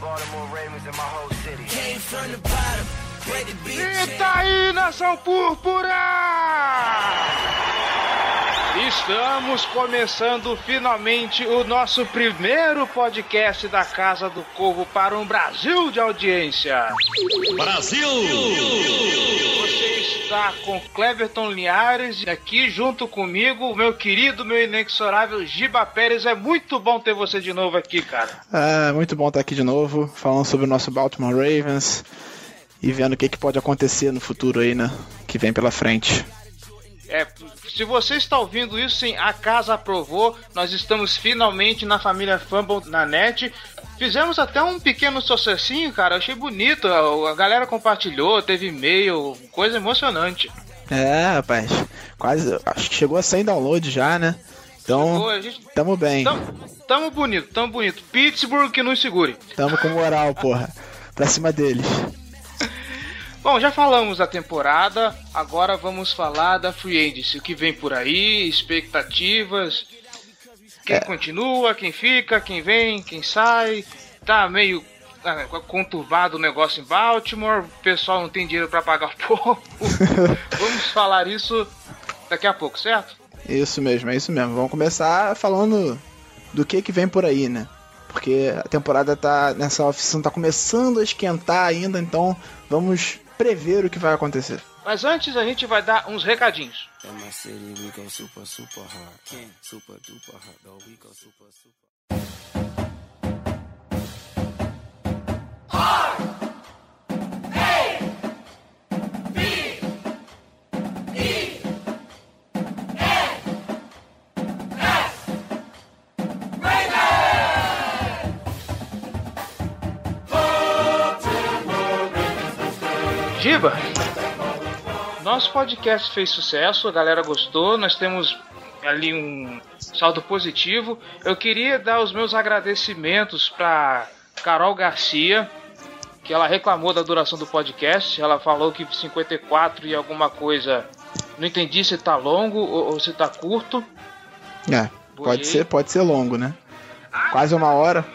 Baltimore Ravens and my whole city. Came from the bottom, ready to be Eita aí, nação púrpura! Estamos começando finalmente o nosso primeiro podcast da Casa do Corvo para um Brasil de audiência. Brasil! Você está com Cleverton Linhares aqui junto comigo, meu querido, meu inexorável Giba Pérez. É muito bom ter você de novo aqui, cara. É, muito bom estar aqui de novo, falando sobre o nosso Baltimore Ravens e vendo o que, que pode acontecer no futuro aí, né? Que vem pela frente. É, se você está ouvindo isso, sim, a casa aprovou. Nós estamos finalmente na família Fumble na net. Fizemos até um pequeno sucessinho, cara. achei bonito. A galera compartilhou, teve e-mail, coisa emocionante. É, rapaz. Quase. Acho que chegou a 100 downloads já, né? Então, chegou, gente... tamo bem. Tamo, tamo bonito, tamo bonito. Pittsburgh que nos segure. Tamo com moral, porra. Pra cima deles. Bom, já falamos da temporada, agora vamos falar da Free Agency, o que vem por aí, expectativas, quem é. continua, quem fica, quem vem, quem sai. Tá meio ah, conturbado o negócio em Baltimore, o pessoal não tem dinheiro para pagar o povo. vamos falar isso daqui a pouco, certo? Isso mesmo, é isso mesmo. Vamos começar falando do que que vem por aí, né? Porque a temporada tá nessa oficina tá começando a esquentar ainda, então vamos prever o que vai acontecer. Mas antes a gente vai dar uns recadinhos. In my city, we go super, super hard. King, super duper hard, though. We go super, super. Giba. Nosso podcast fez sucesso, a galera gostou, nós temos ali um saldo positivo. Eu queria dar os meus agradecimentos para Carol Garcia, que ela reclamou da duração do podcast. Ela falou que 54 e alguma coisa. Não entendi se tá longo ou, ou se tá curto. É, pode ser, pode ser longo, né? Quase uma hora.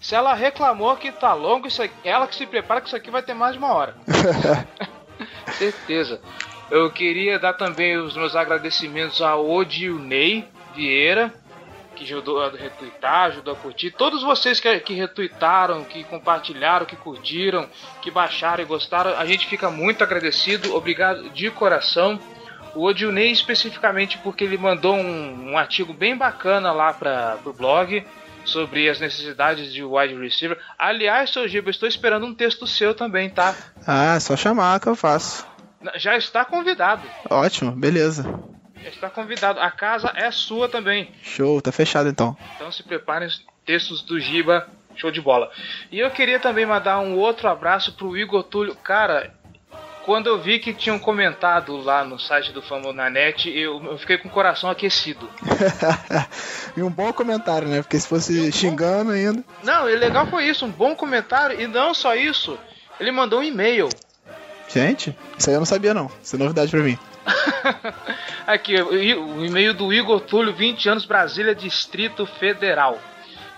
Se ela reclamou que tá longo, isso aqui, ela que se prepara que isso aqui vai ter mais de uma hora. Certeza. Eu queria dar também os meus agradecimentos a Odilney Vieira, que ajudou a retweetar, ajudou a curtir. Todos vocês que, que retweetaram, que compartilharam, que curtiram, que baixaram e gostaram, a gente fica muito agradecido. Obrigado de coração. O Odilney especificamente porque ele mandou um, um artigo bem bacana lá para o blog sobre as necessidades de wide receiver. Aliás, seu Giba, estou esperando um texto seu também, tá? Ah, só chamar que eu faço. Já está convidado. Ótimo, beleza. Já está convidado. A casa é sua também. Show, tá fechado então. Então se preparem os textos do Giba. Show de bola. E eu queria também mandar um outro abraço pro Igor Túlio. Cara, quando eu vi que tinham comentado lá no site do Famonanet, eu, eu fiquei com o coração aquecido. e um bom comentário, né? Porque se fosse xingando ainda. Não, e legal foi isso, um bom comentário. E não só isso, ele mandou um e-mail. Gente, isso aí eu não sabia não. Isso é novidade pra mim. Aqui, o e-mail do Igor Túlio, 20 anos, Brasília, Distrito Federal.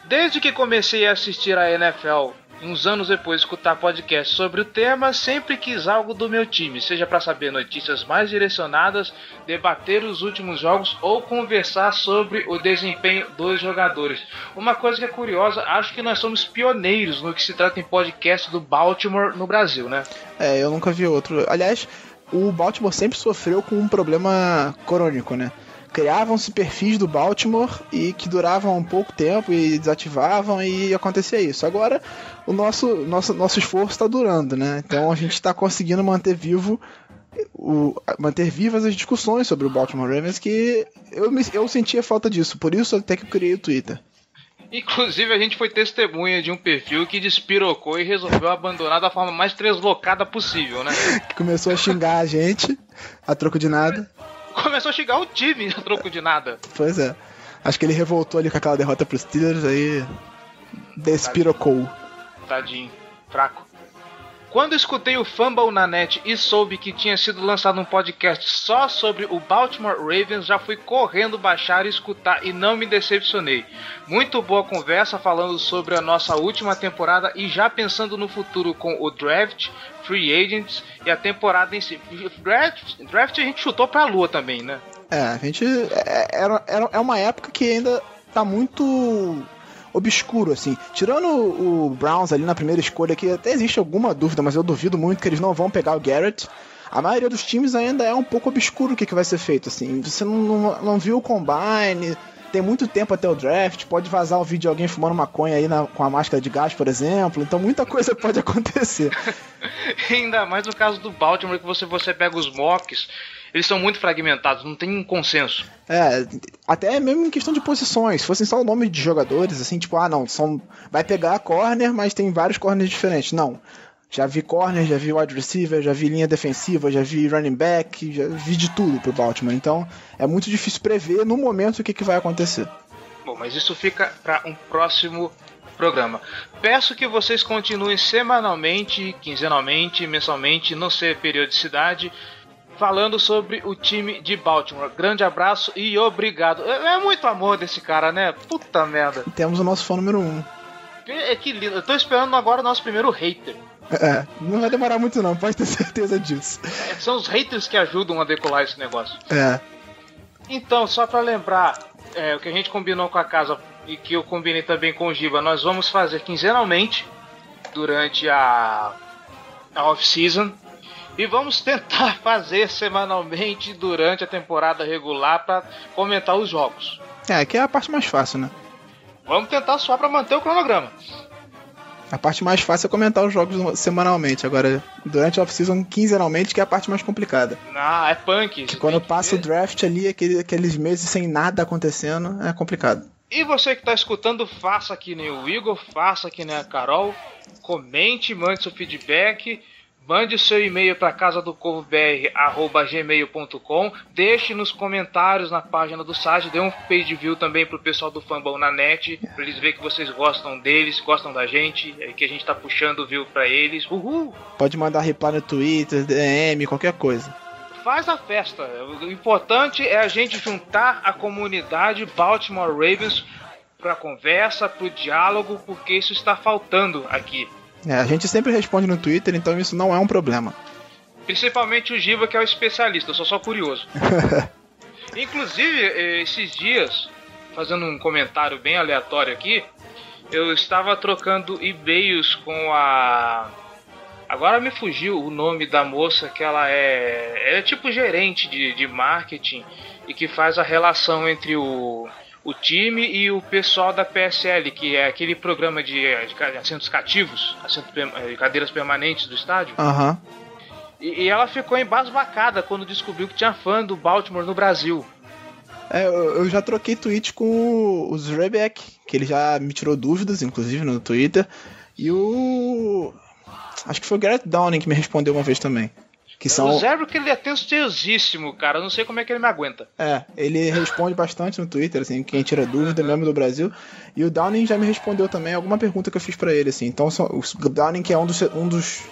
Desde que comecei a assistir a NFL uns anos depois escutar podcast sobre o tema, sempre quis algo do meu time, seja para saber notícias mais direcionadas, debater os últimos jogos ou conversar sobre o desempenho dos jogadores. Uma coisa que é curiosa, acho que nós somos pioneiros no que se trata em podcast do Baltimore no Brasil, né? É, eu nunca vi outro. Aliás, o Baltimore sempre sofreu com um problema crônico, né? Criavam-se perfis do Baltimore e que duravam um pouco tempo e desativavam e acontecia isso. Agora o nosso nosso nosso esforço está durando, né? Então a gente está conseguindo manter vivo o, manter vivas as discussões sobre o Baltimore Ravens que eu, me, eu sentia falta disso, por isso até que eu criei o Twitter. Inclusive, a gente foi testemunha de um perfil que despirocou e resolveu abandonar da forma mais translocada possível, né? Começou a xingar a gente, a troco de nada. Começou a xingar o time a troco de nada. Pois é. Acho que ele revoltou ali com aquela derrota pros Steelers, aí despirocou. Tadinho, fraco. Quando escutei o Fumble na net e soube que tinha sido lançado um podcast só sobre o Baltimore Ravens, já fui correndo baixar e escutar e não me decepcionei. Muito boa conversa falando sobre a nossa última temporada e já pensando no futuro com o draft, free agents e a temporada em si. Draft, draft a gente chutou pra lua também, né? É, a gente. É, era, era, é uma época que ainda tá muito obscuro, assim. Tirando o Browns ali na primeira escolha, que até existe alguma dúvida, mas eu duvido muito que eles não vão pegar o Garrett. A maioria dos times ainda é um pouco obscuro o que, que vai ser feito, assim. Você não, não, não viu o combine, tem muito tempo até o draft, pode vazar o vídeo de alguém fumando maconha aí na, com a máscara de gás, por exemplo. Então muita coisa pode acontecer. Ainda mais no caso do Baltimore, que você, você pega os mocks eles são muito fragmentados, não tem um consenso. É, até mesmo em questão de posições. Se fossem só o nome de jogadores, assim, tipo, ah, não, são, vai pegar a corner, mas tem vários corners diferentes. Não. Já vi corner, já vi wide receiver, já vi linha defensiva, já vi running back, já vi de tudo pro Baltimore. Então é muito difícil prever no momento o que, que vai acontecer. Bom, mas isso fica para um próximo programa. Peço que vocês continuem semanalmente, quinzenalmente, mensalmente, não sei periodicidade, falando sobre o time de Baltimore. Grande abraço e obrigado. É, é muito amor desse cara, né? Puta merda. Temos o nosso fã número um. É, que lindo. Eu tô esperando agora o nosso primeiro hater. É, não vai demorar muito não, pode ter certeza disso. É, são os haters que ajudam a decolar esse negócio. É. Então, só para lembrar, é, o que a gente combinou com a casa e que eu combinei também com o Giba, nós vamos fazer quinzenalmente durante a, a off-season e vamos tentar fazer semanalmente durante a temporada regular para comentar os jogos. É, que é a parte mais fácil, né? Vamos tentar só para manter o cronograma. A parte mais fácil é comentar os jogos semanalmente. Agora, durante a off-season, quinzenalmente, que é a parte mais complicada. Ah, é punk. Que quando passa o draft ali, aquele, aqueles meses sem nada acontecendo, é complicado. E você que está escutando, faça que nem o Igor, faça que nem a Carol. Comente, mande seu feedback. Mande o seu e-mail para casa do gmail.com. Deixe nos comentários na página do site. Dê um page view também pro pessoal do Fanball na net. Pra eles verem que vocês gostam deles, gostam da gente. É que a gente tá puxando o view pra eles. Uhul! Pode mandar reply no Twitter, DM, qualquer coisa. Faz a festa. O importante é a gente juntar a comunidade Baltimore Ravens pra conversa, pro diálogo, porque isso está faltando aqui. É, a gente sempre responde no Twitter, então isso não é um problema. Principalmente o Giba, que é o especialista, eu sou só curioso. Inclusive, eh, esses dias, fazendo um comentário bem aleatório aqui, eu estava trocando e-mails com a. Agora me fugiu o nome da moça que ela é. É tipo gerente de, de marketing e que faz a relação entre o o time e o pessoal da PSL, que é aquele programa de, de assentos cativos, assentos, eh, cadeiras permanentes do estádio. Aham. Uhum. E, e, ela ficou embasbacada quando descobriu que tinha fã do Baltimore no Brasil. É, eu já troquei tweet com o Zrebeck, que ele já me tirou dúvidas, inclusive, no Twitter. E o. Acho que foi o Garrett Downing que me respondeu uma vez também. Que são... O Zebra que ele é tenciosíssimo, cara. Eu não sei como é que ele me aguenta. É, ele responde bastante no Twitter, assim, quem tira dúvida mesmo do Brasil. E o Downing já me respondeu também alguma pergunta que eu fiz para ele, assim. Então, o Downing, que é um dos, um dos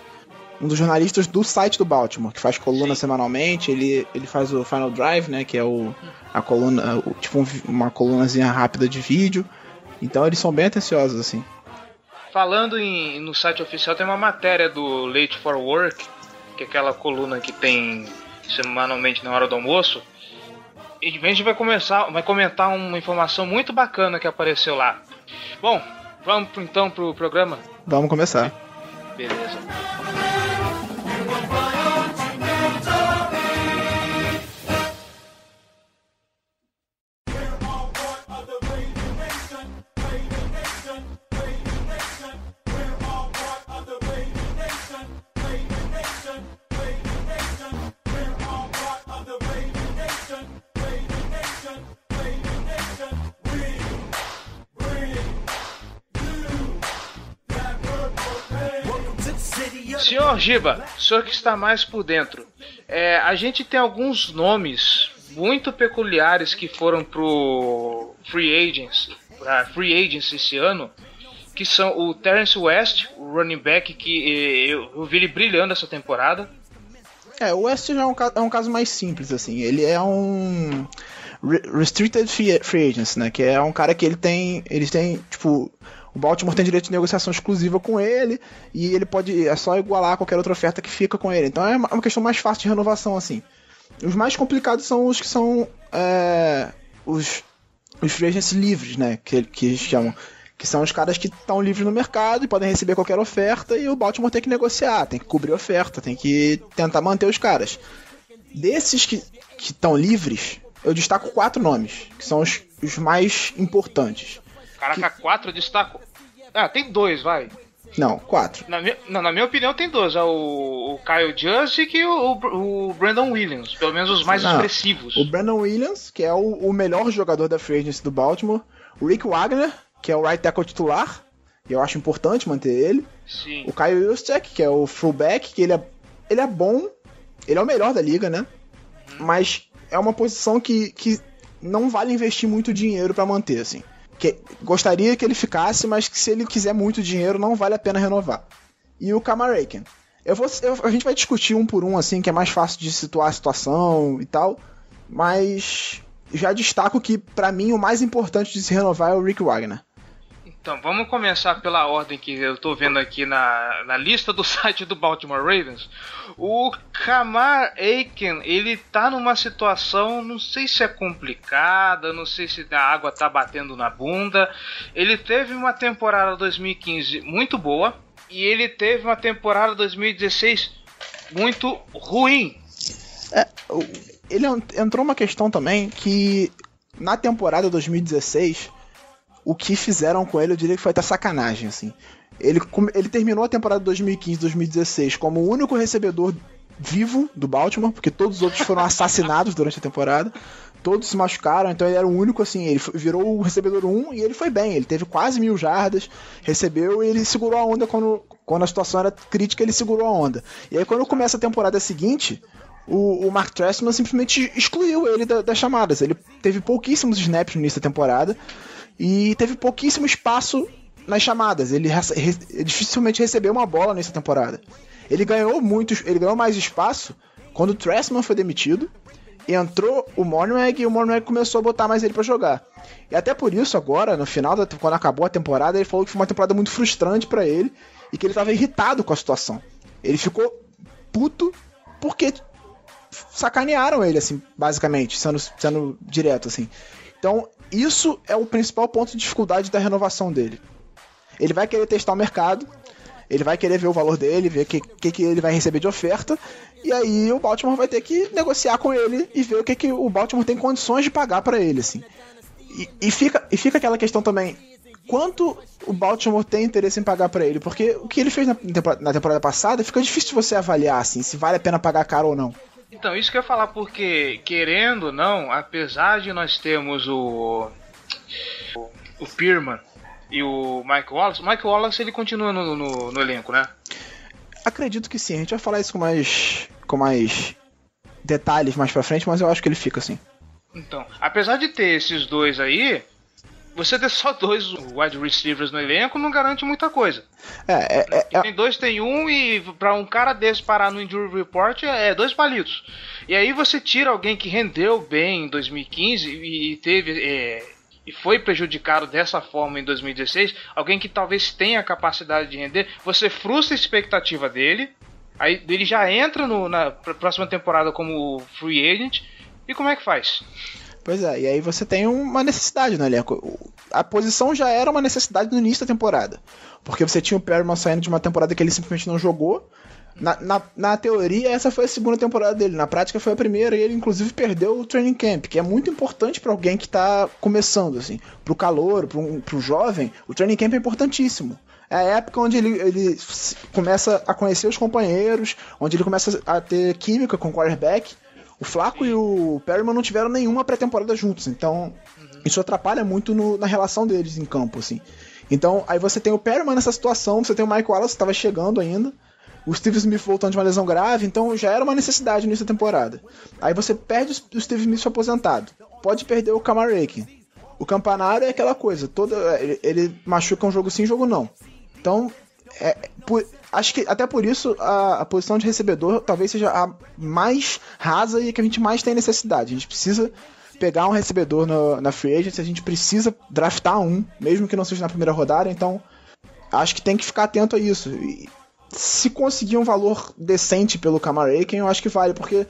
um dos jornalistas do site do Baltimore, que faz coluna Sim. semanalmente, ele, ele faz o Final Drive, né, que é o, a coluna, o, tipo um, uma colunazinha rápida de vídeo. Então eles são bem atenciosos, assim. Falando em, no site oficial, tem uma matéria do Late for Work, que é aquela coluna que tem semanalmente na hora do almoço. E a gente vai começar, vai comentar uma informação muito bacana que apareceu lá. Bom, vamos então pro programa? Vamos começar. Beleza. Senhor Giba, o senhor que está mais por dentro, é, a gente tem alguns nomes muito peculiares que foram pro Free Agents, pra Free Agents esse ano, que são o Terrence West, o running back que eu, eu vi ele brilhando essa temporada. É, o West já é um, é um caso mais simples, assim. Ele é um re- restricted free, free agents, né? Que é um cara que ele tem, eles têm, tipo, o Baltimore tem direito de negociação exclusiva com ele e ele pode, é só igualar qualquer outra oferta que fica com ele. Então é uma, questão mais fácil de renovação, assim. Os mais complicados são os que são é, os, os free agents livres, né? Que, que eles chamam. Que são os caras que estão livres no mercado e podem receber qualquer oferta e o Baltimore tem que negociar, tem que cobrir a oferta, tem que tentar manter os caras. Desses que estão livres, eu destaco quatro nomes, que são os, os mais importantes. Caraca, quatro eu destaco. Ah, tem dois, vai. Não, quatro. Na minha, não, na minha opinião, tem dois. É o, o Kyle e o, o, o Brandon Williams. Pelo menos os mais Não, expressivos. O Brandon Williams, que é o, o melhor jogador da free agency do Baltimore. O Rick Wagner, que é o right tackle titular, e eu acho importante manter ele. Sim. O Kyle Juszczyk, que é o fullback, que ele é, ele é bom, ele é o melhor da liga, né? Mas é uma posição que, que não vale investir muito dinheiro pra manter, assim. Que, gostaria que ele ficasse, mas que se ele quiser muito dinheiro, não vale a pena renovar. E o Kamaraken. Eu vou, eu- a gente vai discutir um por um, assim, que é mais fácil de situar a situação e tal. Mas já destaco que, pra mim, o mais importante de se renovar é o Rick Wagner. Então, vamos começar pela ordem que eu tô vendo aqui na, na lista do site do Baltimore Ravens. O Kamar Aiken, ele tá numa situação, não sei se é complicada, não sei se a água tá batendo na bunda. Ele teve uma temporada 2015 muito boa e ele teve uma temporada 2016 muito ruim. É, ele en- entrou uma questão também que na temporada 2016 o que fizeram com ele eu diria que foi até sacanagem assim. Ele, ele terminou a temporada 2015-2016 como o único recebedor vivo do Baltimore, porque todos os outros foram assassinados durante a temporada. Todos se machucaram, então ele era o único assim. Ele virou o recebedor 1 e ele foi bem. Ele teve quase mil jardas, recebeu e ele segurou a onda quando, quando a situação era crítica. Ele segurou a onda. E aí, quando começa a temporada seguinte, o, o Mark Trestman simplesmente excluiu ele da- das chamadas. Ele teve pouquíssimos snaps no início da temporada e teve pouquíssimo espaço nas chamadas. Ele, re- dificilmente recebeu uma bola nessa temporada. Ele ganhou muitos, ele ganhou mais espaço quando o Trestman foi demitido. E entrou o Mornweg e o Mornweg começou a botar mais ele pra jogar. E até por isso agora, no final da quando acabou a temporada, ele falou que foi uma temporada muito frustrante pra ele e que ele tava irritado com a situação. Ele ficou puto porque sacanearam ele, assim, basicamente, sendo, sendo direto, assim. Então, isso é o principal ponto de dificuldade da renovação dele. Ele vai querer testar o mercado, ele vai querer ver o valor dele, ver o que, que, que ele vai receber de oferta, e aí o Baltimore vai ter que negociar com ele e ver o que, que o Baltimore tem condições de pagar pra ele, assim. E, e fica, e fica aquela questão também, quanto o Baltimore tem interesse em pagar pra ele? Porque o que ele fez na temporada, na temporada passada fica difícil de você avaliar, assim, se vale a pena pagar caro ou não. Então, isso que eu ia falar, porque, querendo ou não, apesar de nós termos o. o, o Pierman e o Mike Wallace, o Mike Wallace ele continua no, no, no elenco, né? Acredito que sim, a gente vai falar isso com mais, com mais detalhes mais pra frente, mas eu acho que ele fica assim. Então, apesar de ter esses dois aí, você ter só dois wide receivers no elenco não garante muita coisa. É, é, é, Quem tem dois tem um e pra um cara desse parar no injury report é dois palitos. E aí você tira alguém que rendeu bem em 2015 e teve é, e foi prejudicado dessa forma em 2016, alguém que talvez tenha a capacidade de render, você frustra a expectativa dele. Aí ele já entra no, na pr- próxima temporada como free agent. E como é que faz? Pois é, e aí você tem uma necessidade no elenco. O- A posição já era uma necessidade no início da temporada. Porque você tinha o Perryman saindo de uma temporada que ele simplesmente não jogou. Na, na, na teoria, essa foi a segunda temporada dele. Na prática, foi a primeira. E ele, inclusive, perdeu o training camp, que é muito importante para alguém que tá começando, assim. Pro calor, pro, um, pro jovem, o training camp é importantíssimo. É a época onde ele, ele começa a conhecer os companheiros, onde ele começa a ter química com o quarterback. O Flaco e o Perryman não tiveram nenhuma pré-temporada juntos, então isso atrapalha muito no- na relação deles em campo, assim. Então, aí você tem o Perryman nessa situação, você tem o Mike Wallace que estava chegando ainda, O Steve Smith voltando de uma lesão grave, então já era uma necessidade nessa temporada. Aí você perde o Steve Smith aposentado. Pode perder o Kamarakin. O Campanário é aquela coisa, toda ele, ele machuca um jogo sim, jogo não. Então, é, por, acho que até por isso a, a, posição de recebedor talvez seja a mais rasa e que a gente mais tem necessidade. A gente precisa pegar um recebedor no, na free agency, a gente precisa draftar um, mesmo que não seja na primeira rodada, então acho que tem que ficar atento a isso. E se conseguir um valor decente pelo Kamaraken, eu acho que vale, porque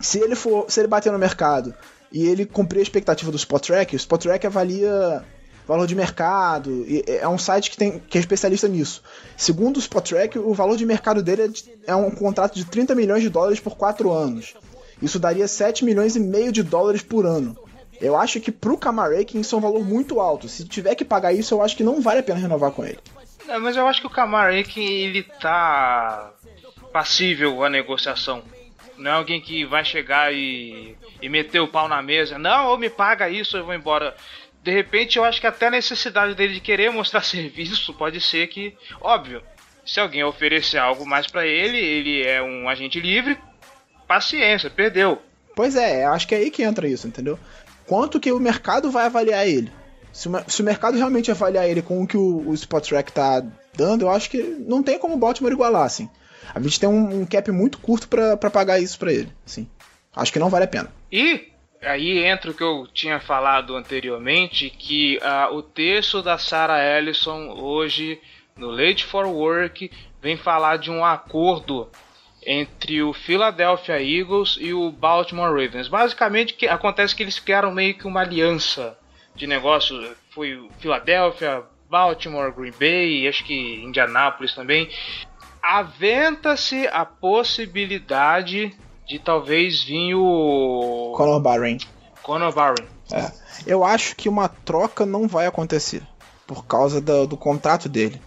se ele for, se ele bater no mercado e ele cumprir a expectativa do Spot Track, o Spot Track avalia valor de mercado, é um site que, tem, que é especialista nisso. Segundo o Spot Track, o valor de mercado dele é, de, é um contrato de 30 milhões de dólares por 4 anos. Isso daria 7 milhões e meio de dólares por ano. Eu acho que pro Kamarakin isso é um valor muito alto. Se tiver que pagar isso, eu acho que não vale a pena renovar com ele. É, mas eu acho que o Kamarakin ele tá passível à negociação. Não é alguém que vai chegar e, e meter o pau na mesa. Não, ou me paga isso, eu vou embora. De repente, eu acho que até a necessidade dele de querer mostrar serviço pode ser que, óbvio, se alguém oferecer algo mais para ele, ele é um agente livre, paciência, perdeu. Pois é, acho que é aí que entra isso, entendeu? Quanto que o mercado vai avaliar ele? Se o, se o mercado realmente avaliar ele com o que o, o Spot Track tá dando, eu acho que não tem como o Baltimore igualar, assim. A gente tem um, um cap muito curto para pagar isso para ele, assim. Acho que não vale a pena. E aí entra o que eu tinha falado anteriormente, que uh, o texto da Sarah Ellison hoje no Late for Work vem falar de um acordo entre o Philadelphia Eagles e o Baltimore Ravens. Basicamente, que acontece que eles criaram meio que uma aliança de negócios. Foi o Philadelphia, Baltimore, Green Bay, acho que Indianapolis também. Aventa-se a possibilidade de talvez vir o Conor Barron. Conor Barron. É. Eu acho que uma troca não vai acontecer por causa do, do contrato dele.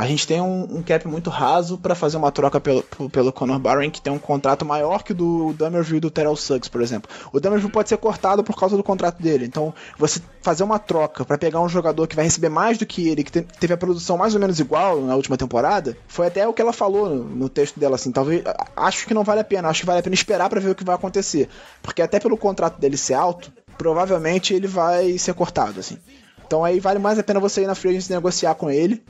A gente tem um, um cap muito raso para fazer uma troca pelo, pelo Conor Barron, que tem um contrato maior que o do Dummerville e do Terrell Suggs, por exemplo. O Dummerville pode ser cortado por causa do contrato dele. Então, você fazer uma troca para pegar um jogador que vai receber mais do que ele, que te, teve a produção mais ou menos igual na última temporada, foi até o que ela falou no, no texto dela, assim. Talvez. Acho que não vale a pena. Acho que vale a pena esperar para ver o que vai acontecer. Porque até pelo contrato dele ser alto, provavelmente ele vai ser cortado, assim. Então aí vale mais a pena você ir na free agency negociar com ele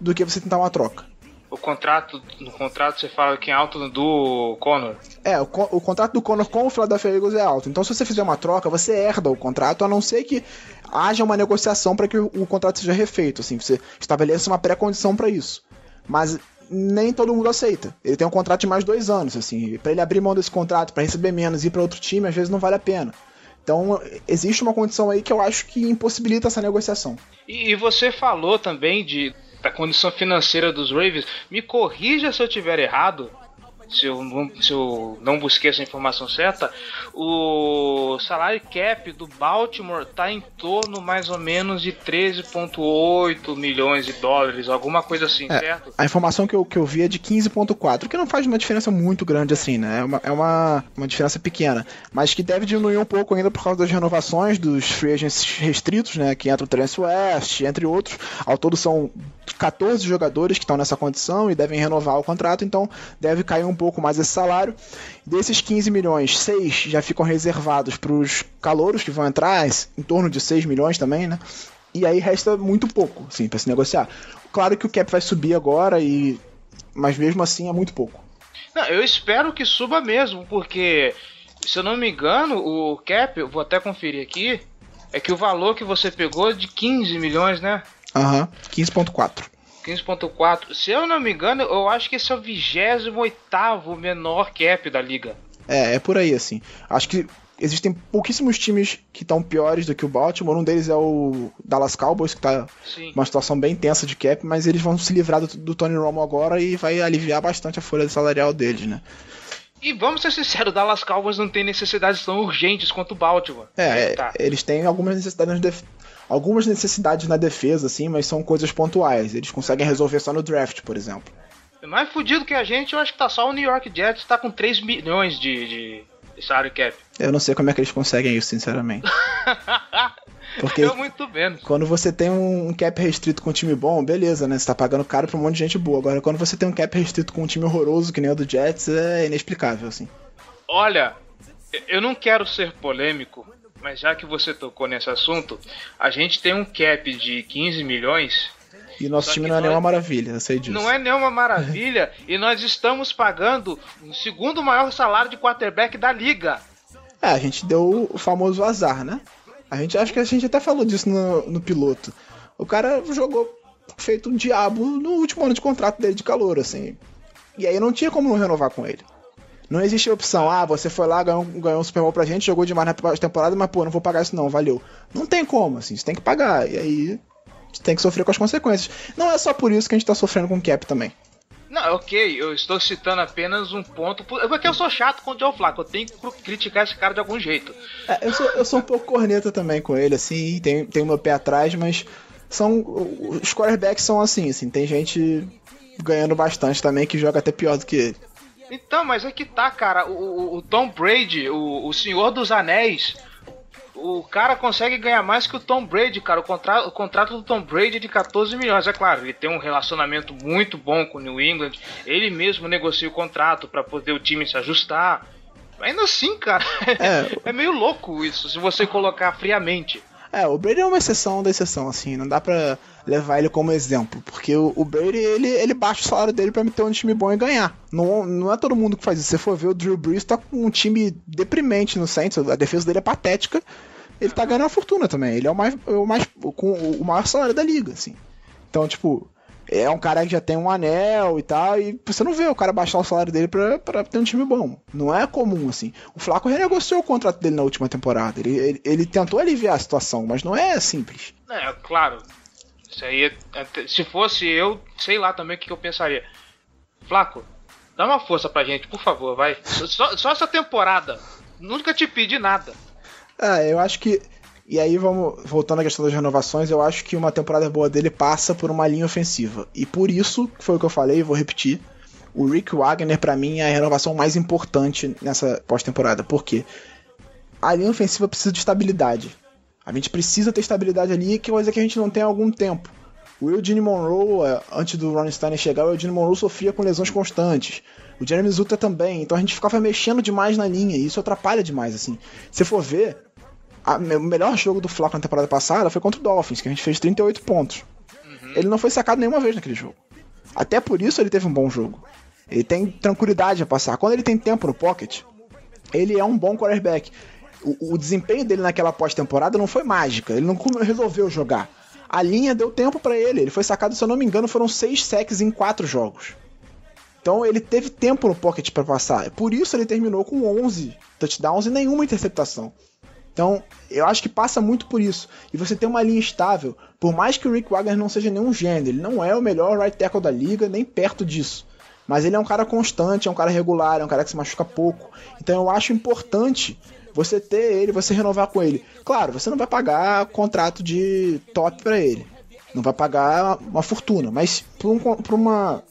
do que você tentar uma troca. O contrato, no contrato você fala que é alto do Conor. É, o, o, contrato do Conor com o Philadelphia Eagles é alto. Então se você fizer uma troca, você herda o contrato, a não ser que haja uma negociação para que o, o, contrato seja refeito, assim, você estabeleça uma pré-condição para isso. Mas nem todo mundo aceita. Ele tem um contrato de mais dois anos, assim, para ele abrir mão desse contrato, para receber menos e ir para outro time, às vezes não vale a pena. Então, existe uma condição aí que eu acho que impossibilita essa negociação. E, e você falou também de da condição financeira dos Ravens. Me corrija se eu tiver errado, se eu, não, se eu não busquei essa informação certa, o salário cap do Baltimore está em torno mais ou menos de 13,8 milhões de dólares, alguma coisa assim, é, certo? A informação que eu, que eu vi é de 15,4, que não faz uma diferença muito grande assim, né? É uma, é uma, uma diferença pequena, mas que deve diminuir um pouco ainda por causa das renovações dos free agents restritos, né? Que entra o Trent West, entre outros. Ao todo são 14 jogadores que estão nessa condição e devem renovar o contrato, então deve cair um pouco mais esse salário. Desses 15 milhões, 6 já ficam reservados para os calouros que vão entrar, em torno de 6 milhões também, né? E aí resta muito pouco, sim, para se negociar. Claro que o cap vai subir agora e mas mesmo assim é muito pouco. Não, eu espero que suba mesmo, porque se eu não me engano, o cap, eu vou até conferir aqui, é que o valor que você pegou é de 15 milhões, né? Aham, uhum, 15.4. 15.4. Se eu não me engano, eu acho que esse é o 28 menor cap da liga. É, é por aí, assim. Acho que existem pouquíssimos times que estão piores do que o Baltimore. Um deles é o Dallas Cowboys, que está uma situação bem tensa de cap, mas eles vão se livrar do, do Tony Romo agora e vai aliviar bastante a folha salarial deles, né? E vamos ser sinceros, o Dallas Cowboys não tem necessidades tão urgentes quanto o Baltimore. É, tá. eles têm algumas necessidades algumas necessidades na defesa, assim, mas são coisas pontuais. Eles conseguem resolver só no draft, por exemplo. Mais fudido que a gente, eu acho que tá só o New York Jets, tá com 3 milhões de, de, de salary cap. Eu não sei como é que eles conseguem isso, sinceramente. Porque Eu muito menos. quando você tem um cap restrito com um time bom, beleza, né? Você tá pagando caro pra um monte de gente boa. Agora, quando você tem um cap restrito com um time horroroso, que nem o do Jets, é inexplicável, assim. Olha, eu não quero ser polêmico, mas já que você tocou nesse assunto, a gente tem um cap de 15 milhões. E nosso Só time não é nós- nenhuma maravilha, eu sei disso. Não é nenhuma maravilha e nós estamos pagando o segundo maior salário de quarterback da liga. É, a gente deu o famoso azar, né? A gente acho que a gente até falou disso no, no piloto. O cara jogou feito um diabo no último ano de contrato dele de calor, assim. E aí não tinha como não renovar com ele. Não existe opção, ah, você foi lá, ganhou, ganhou um Super Bowl pra gente, jogou demais na temporada, mas pô, não vou pagar isso não, valeu. Não tem como, assim, você tem que pagar. E aí você tem que sofrer com as consequências. Não é só por isso que a gente tá sofrendo com o cap também. Não, ok, eu estou citando apenas um ponto. por- Porque eu sou chato com o Joe Flacco, eu tenho que criticar esse cara de algum jeito. É, eu, sou, eu sou um pouco corneta também com ele, assim, tenho, tenho meu pé atrás, mas são. Os quarterbacks são assim, assim, tem gente ganhando bastante também que joga até pior do que ele. Então, mas é que tá, cara. O, o- Tom Brady, o, o Senhor dos Anéis, o cara consegue ganhar mais que o Tom Brady, cara. O, contra, o contrato do Tom Brady é de 14 milhões. É claro, ele tem um relacionamento muito bom com o New England. Ele mesmo negocia o contrato pra poder o time se ajustar. Ainda assim, cara, É. é meio louco isso, se você colocar friamente. É, o Brady é uma exceção da exceção, assim, não dá pra levar ele como exemplo, porque o, o Brady, ele, ele baixa o salário dele pra ter um time bom e ganhar. Não, não é todo mundo que faz isso. Se você for ver, o Drew Brees tá com um time deprimente no Saints, a defesa dele é patética, ele tá ganhando uma fortuna também. Ele é o mais, o mais com o maior salário da liga, assim. Então, tipo, é um cara que já tem um anel e tal, e você não vê o cara baixar o salário dele pra, pra ter um time bom. Não é comum, assim. O Flaco renegociou o contrato dele na última temporada. Ele, ele, ele tentou aliviar a situação, mas não é simples. É, claro. Isso aí, é- é- se fosse eu, sei lá também o que, que eu pensaria. Flaco, dá uma força pra gente, por favor, vai. Só, só essa temporada. Nunca te pedi nada. Ah, eu acho que. E aí, vamos. Voltando à questão das renovações, eu acho que uma temporada boa dele passa por uma linha ofensiva. E por isso, foi o que eu falei, vou repetir. O Rick Wagner, pra mim, é a renovação mais importante nessa pós-temporada. Por quê? A linha ofensiva precisa de estabilidade. A gente precisa ter estabilidade ali, que é coisa que a gente não tem há algum tempo. O Eugene Monroe, eh, antes do Ron Steiner chegar, o Eugene Monroe sofria com lesões constantes. O Jeremy Zuta também. Então a gente ficava mexendo demais na linha, e isso atrapalha demais, assim. Se for ver, a- o melhor jogo do Flaco na temporada passada foi contra o Dolphins, que a gente fez 38 pontos. Ele não foi sacado nenhuma vez naquele jogo. Até por isso ele teve um bom jogo. Ele tem tranquilidade a passar. Quando ele tem tempo no pocket, ele é um bom quarterback. O, o desempenho dele naquela pós-temporada não foi mágica. Ele não resolveu jogar. A linha deu tempo pra ele. Ele foi sacado, se eu não me engano, foram seis sacks em quatro jogos. Então ele teve tempo no pocket pra passar. Por isso ele terminou com 11 touchdowns e nenhuma interceptação. Então, eu acho que passa muito por isso. E você tem uma linha estável, por mais que o Rick Wagner não seja nenhum gênio, ele não é o melhor right tackle da liga, nem perto disso. Mas ele é um cara constante, é um cara regular, é um cara que se machuca pouco. Então eu acho importante você ter ele, você renovar com ele. Claro, você não vai pagar contrato de top pra ele. Não vai pagar uma fortuna, mas por, um, por uma,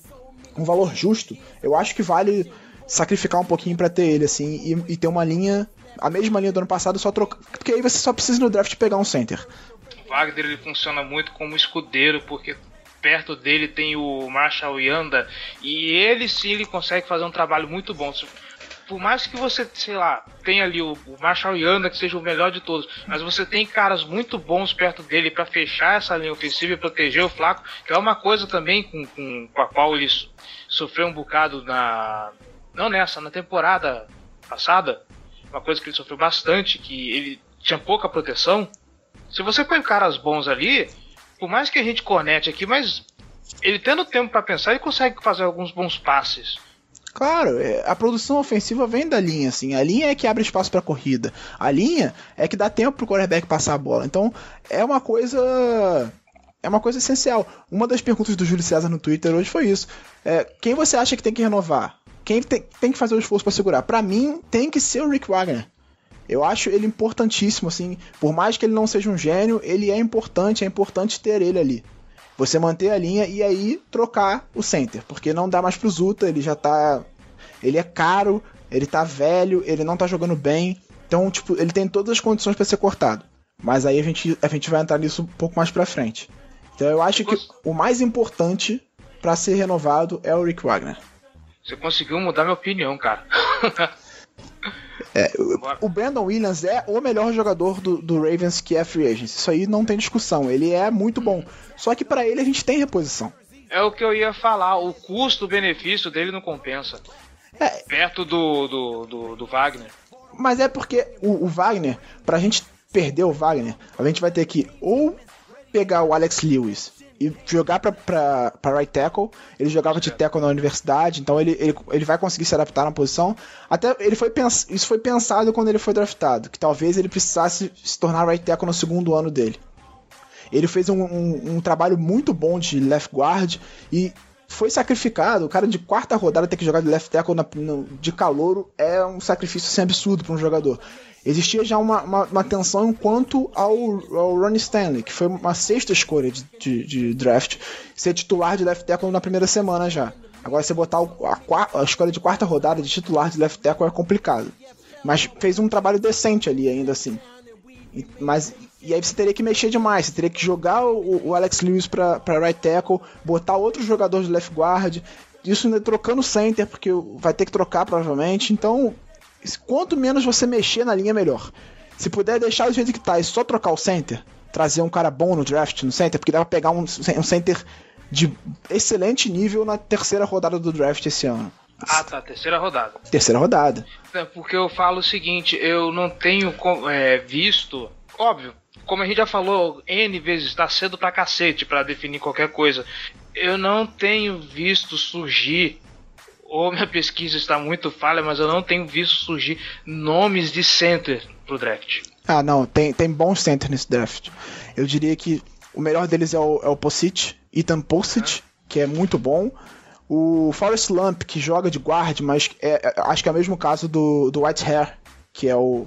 um valor justo, eu acho que vale sacrificar um pouquinho pra ter ele, assim, e, e ter uma linha, a mesma linha do ano passado, só trocar. Porque aí você só precisa no draft pegar um center. O Wagner ele funciona muito como escudeiro, porque perto dele tem o Marshall Yanda, e ele sim ele consegue fazer um trabalho muito bom. Por mais que você, sei lá, tenha ali o, o Marshall Yanda que seja o melhor de todos, mas você tem caras muito bons perto dele pra fechar essa linha ofensiva e proteger o Flaco, que é uma coisa também com, com, com a qual ele so- sofreu um bocado na. Não nessa, na temporada passada. Uma coisa que ele sofreu bastante, que ele tinha pouca proteção. Se você põe caras bons ali, por mais que a gente cornete aqui, mas ele tendo tempo pra pensar, ele consegue fazer alguns bons passes. Claro, é, a produção ofensiva vem da linha, assim. A linha é que abre espaço pra corrida. A linha é que dá tempo pro quarterback passar a bola. Então, é uma coisa. É uma coisa essencial. Uma das perguntas do Júlio César no Twitter hoje foi isso. É, quem você acha que tem que renovar? Quem tem, tem que fazer o esforço pra segurar? Pra mim, tem que ser o Rick Wagner. Eu acho ele importantíssimo, assim. Por mais que ele não seja um gênio, ele é importante, é importante ter ele ali. Você manter a linha e aí trocar o center. Porque não dá mais pro Zuta, ele já tá. Ele é caro, ele tá velho, ele não tá jogando bem. Então, tipo, ele tem todas as condições pra ser cortado. Mas aí a gente, a gente vai entrar nisso um pouco mais pra frente. Então eu acho que o mais importante para ser renovado é o Rick Wagner. Você conseguiu mudar minha opinião, cara. É, o, Brandon Williams é o melhor jogador do, do, Ravens que é free agent. Isso aí não tem discussão. Ele é muito bom. Só que para ele a gente tem reposição. É o que eu ia falar. O custo-benefício dele não compensa. É, Perto do, do, do, do, Wagner. Mas é porque o, o Wagner, pra gente perder o Wagner, a gente vai ter que ou pegar o Alex Lewis e jogar pra, pra, pra right tackle. Ele jogava de tackle na universidade, então ele, ele, ele vai conseguir se adaptar na posição. Até ele foi pens, isso foi pensado quando ele foi draftado, que talvez ele precisasse se tornar right tackle no segundo ano dele. Ele fez um, um, um trabalho muito bom de left guard e foi sacrificado. O cara de quarta rodada ter que jogar de left tackle na, no, de calouro é um sacrifício assim, absurdo para um jogador existia já uma, uma, uma tensão quanto ao, ao Stanley, que foi uma sexta escolha de, de, de, draft, ser titular de left tackle na primeira semana já. Agora, você botar a, a, escolha de quarta rodada de titular de left tackle é complicado. Mas fez um trabalho decente ali ainda assim. E, mas e aí você teria que mexer demais, você teria que jogar o, o Alex Lewis para right tackle, botar outro jogador de left guard, isso ainda trocando center, porque vai ter que trocar provavelmente. Então, quanto menos você mexer na linha, melhor. Se puder deixar do jeito que tá e só trocar o center, trazer um cara bom no draft no center, porque dá pra pegar um, um center de excelente nível na terceira rodada do draft esse ano. Ah, tá, terceira rodada. Terceira rodada. É porque eu falo o seguinte, eu não tenho é, visto, óbvio, como a gente já falou N vezes, tá cedo pra cacete pra definir qualquer coisa. Eu não tenho visto surgir ou minha pesquisa está muito falha, mas eu não tenho visto surgir nomes de center pro draft. Ah, não, tem, tem bons center nesse draft. Eu diria que o melhor deles é o, é o Posic, Ethan Posic, que é muito bom. O Forrest Lump, que joga de guard, mas é, é, acho que é o mesmo caso do, do White Hair, que é o,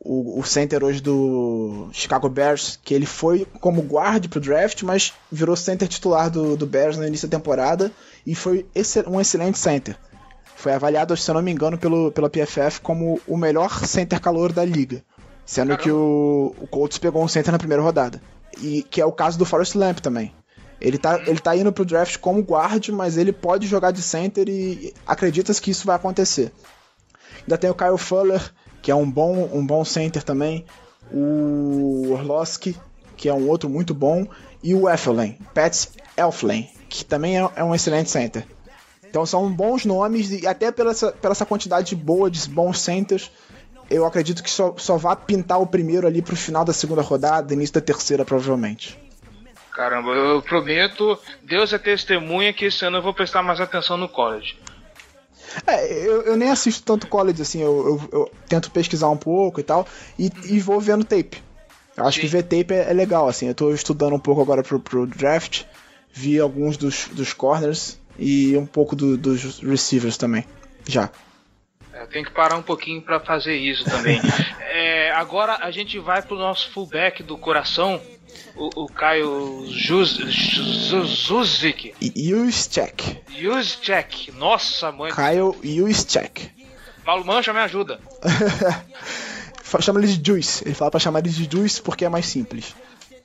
o, o, center hoje do Chicago Bears, que ele foi como guard pro draft, mas virou center titular do, do Bears no início da temporada e foi um excelente center. Foi avaliado, se eu não me engano, pelo, pela PFF como o melhor center calor da liga. Sendo Caramba. que o, o Colts pegou um center na primeira rodada. E que é o caso do Forrest Lamp também. Ele tá, ele tá indo pro draft como guard, mas ele pode jogar de center e acredita-se que isso vai acontecer. Ainda tem o Kyle Fuller, que é um bom, um bom center também. O Orlowski, que é um outro muito bom. E o Effelin, Pat Elflin, que também é, é um excelente center. Então são bons nomes e até pela essa, pela essa quantidade boa de bons centers, eu acredito que só, só vá pintar o primeiro ali pro final da segunda rodada, início da terceira, provavelmente. Caramba, eu prometo, Deus é testemunha que esse ano eu vou prestar mais atenção no college. É, eu, eu nem assisto tanto college assim, eu, eu, eu tento pesquisar um pouco e tal, e, e vou vendo tape. Eu acho Sim. que ver tape é, é, legal, assim, eu tô estudando um pouco agora pro, pro draft, vi alguns dos, dos corners e um pouco do, dos receivers também. Já. É, tem que parar um pouquinho para fazer isso também. é, agora a gente vai pro nosso fullback do coração, o, o Caio Zuzik. Juszczyk. Juszczyk. Nossa, mãe. Caio Juszczyk. Paulo Mancha, me ajuda. Chama ele de Juice. Ele fala pra chamar ele de Juice porque é mais simples.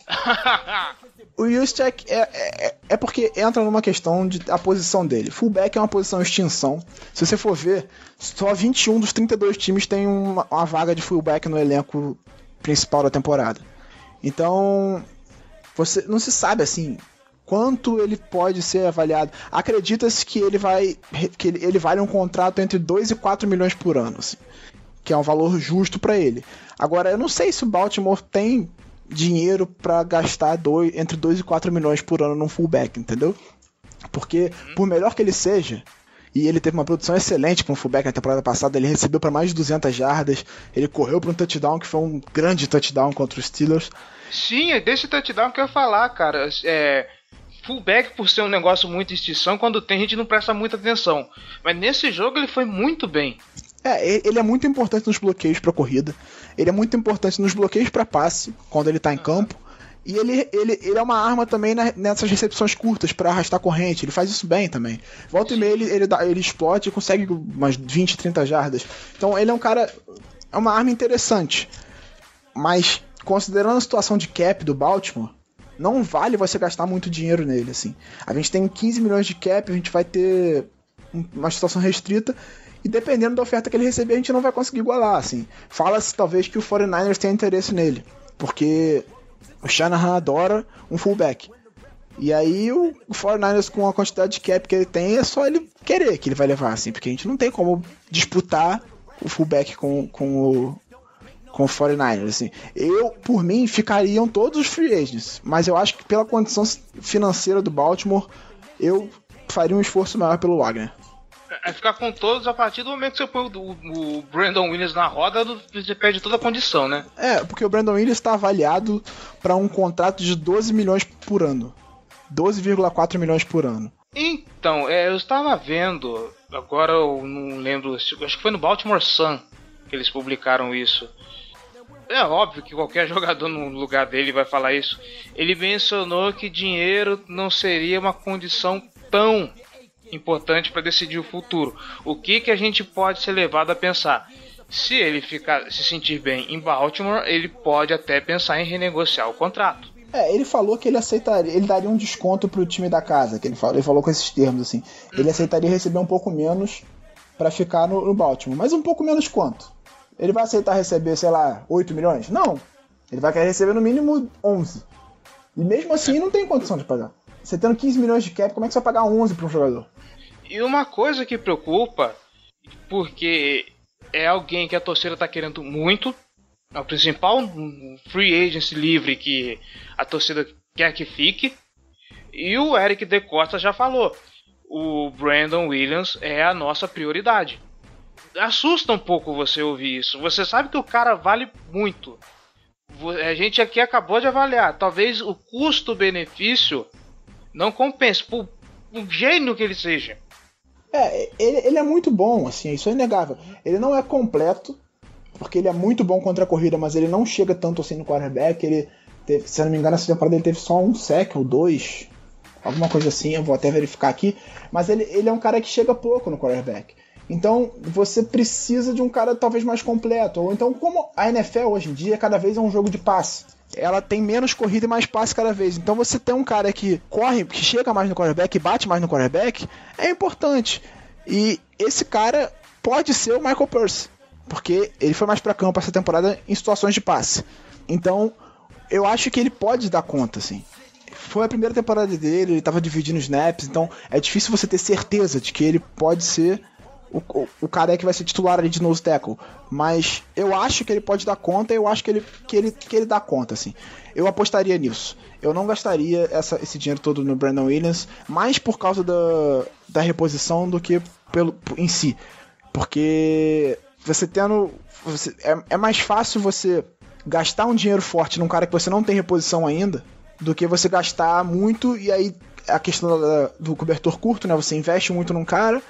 o Juszczyk é, é, é, porque entra numa questão de a posição dele. Fullback é uma posição extinção. Se você for ver, só 21 dos 32 times tem uma, uma vaga de fullback no elenco principal da temporada. Então, você não se sabe assim quanto ele pode ser avaliado. Acredita-se que ele vai que ele, ele vale um contrato entre 2 e 4 milhões por ano, assim, que é um valor justo para ele. Agora, eu não sei se o Baltimore tem dinheiro para gastar dois, entre 2 e 4 milhões por ano num fullback, entendeu? Porque, por melhor que ele seja, e ele teve uma produção excelente com o fullback na temporada passada, ele recebeu para mais de 200 jardas, ele correu para um touchdown que foi um grande touchdown contra os Steelers. Sim, é desse touchdown que eu ia falar, cara. É, fullback, por ser um negócio muito extinção, quando tem a gente não presta muita atenção. Mas nesse jogo ele foi muito bem. É, ele é muito importante nos bloqueios para corrida. Ele é muito importante nos bloqueios para passe, quando ele está em campo. E ele, ele, ele é uma arma também nessas recepções curtas para arrastar corrente. Ele faz isso bem também. Volta e meia ele, ele, dá, ele explode e consegue umas 20, 30 jardas. Então ele é um cara. É uma arma interessante. Mas considerando a situação de cap do Baltimore, não vale você gastar muito dinheiro nele, assim. A gente tem 15 milhões de cap, a gente vai ter uma situação restrita e dependendo da oferta que ele receber, a gente não vai conseguir igualar, assim. Fala-se talvez que o 49ers tenha interesse nele, porque o Shanahan adora um fullback. E aí o 49ers com a quantidade de cap que ele tem, é só ele querer que ele vai levar, assim, porque a gente não tem como disputar o fullback com, com o com o 49ers, assim. Eu, por mim, ficariam todos os free agents, mas eu acho que pela condição financeira do Baltimore, eu faria um esforço maior pelo Wagner. É ficar com todos a partir do momento que você põe o, o Brandon Williams na roda, você perde toda a condição, né? É, porque o Brandon Williams está avaliado para um contrato de 12 milhões por ano. 12,4 milhões por ano. Então, é, eu estava vendo, agora eu não lembro, acho que foi no Baltimore Sun que eles publicaram isso. É óbvio que qualquer jogador no lugar dele vai falar isso. Ele mencionou que dinheiro não seria uma condição tão importante para decidir o futuro. O que que a gente pode ser levado a pensar? Se ele ficar se sentir bem em Baltimore, ele pode até pensar em renegociar o contrato. É, ele falou que ele aceitaria, ele daria um desconto pro time da casa, que ele falou, ele falou com esses termos assim. Ele aceitaria receber um pouco menos para ficar no, no, Baltimore, mas um pouco menos quanto? Ele vai aceitar receber, sei lá, 8 milhões? Não. Ele vai querer receber no mínimo 11. E mesmo assim não tem condição de pagar. Você tendo 15 milhões de cap, como é que você vai pagar 11 para um jogador? E uma coisa que preocupa, porque é alguém que a torcida está querendo muito, é o principal free agency livre que a torcida quer que fique. E o Eric De Costa já falou: o Brandon Williams é a nossa prioridade. Assusta um pouco você ouvir isso. Você sabe que o cara vale muito. A gente aqui acabou de avaliar. Talvez o custo-benefício não compense. Por, por gênio que ele seja. É, ele, ele é muito bom, assim, isso é inegável. Ele não é completo, porque ele é muito bom contra a corrida, mas ele não chega tanto assim no quarterback. Ele teve, se não me engano, essa temporada ele teve só um sec ou dois, alguma coisa assim, eu vou até verificar aqui. Mas ele, ele é um cara que chega pouco no quarterback. Então você precisa de um cara talvez mais completo. Ou então, como a NFL hoje em dia cada vez é um jogo de passe. Ela tem menos corrida e mais passe cada vez. Então você tem um cara que corre, que chega mais no quarterback, que bate mais no quarterback, é importante. E esse cara pode ser o Michael Pierce porque ele foi mais para campo essa temporada em situações de passe. Então, eu acho que ele pode dar conta, assim. Foi a primeira temporada dele, ele estava dividindo snaps, então é difícil você ter certeza de que ele pode ser o, o, cara que vai ser titular ali de nose tackle. Mas eu acho que ele pode dar conta, eu acho que ele, que ele, que ele dá conta, assim. Eu apostaria nisso. Eu não gastaria essa, esse dinheiro todo no Brandon Williams, mais por causa da, da reposição do que pelo, em si. Porque você tendo. Você, é, é mais fácil você gastar um dinheiro forte num cara que você não tem reposição ainda do que você gastar muito e aí a questão da, do cobertor curto, né? Você investe muito num cara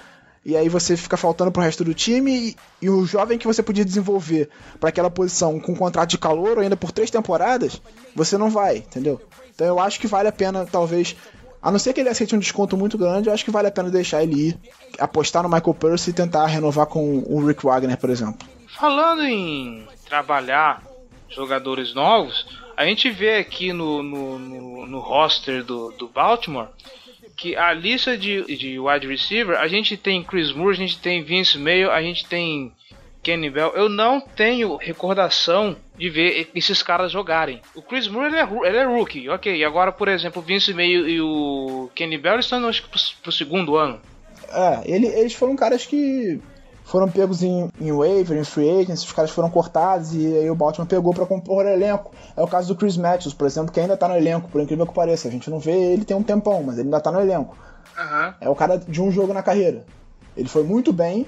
e aí você fica faltando pro resto do time e, e o jovem que você podia desenvolver para aquela posição com um contrato de calor ainda por três temporadas, você não vai, entendeu? Então eu acho que vale a pena, talvez, a não ser que ele aceite um desconto muito grande, eu acho que vale a pena deixar ele ir, apostar no Michael Percy e tentar renovar com o Rick Wagner, por exemplo. Falando em trabalhar jogadores novos, a gente vê aqui no, no, no, no roster do, do Baltimore que a lista de, de wide receiver, a gente tem Chris Moore, a gente tem Vince Mayo, a gente tem Kenny Bell, eu não tenho recordação de ver esses caras jogarem. O Chris Moore ele é, ele é rookie, ok. Agora, por exemplo, o Vince Meio e o Kenny Bell estão acho que pro, pro segundo ano. É, ele, eles foram caras que foram pegos em, em waiver, em free agents, os caras foram cortados e aí o Baltimore pegou para compor o elenco. É o caso do Chris Matthews, por exemplo, que ainda tá no elenco, por incrível que pareça. A gente não vê ele tem um tempão, mas ele ainda tá no elenco. Uhum. É o cara de um jogo na carreira. Ele foi muito bem,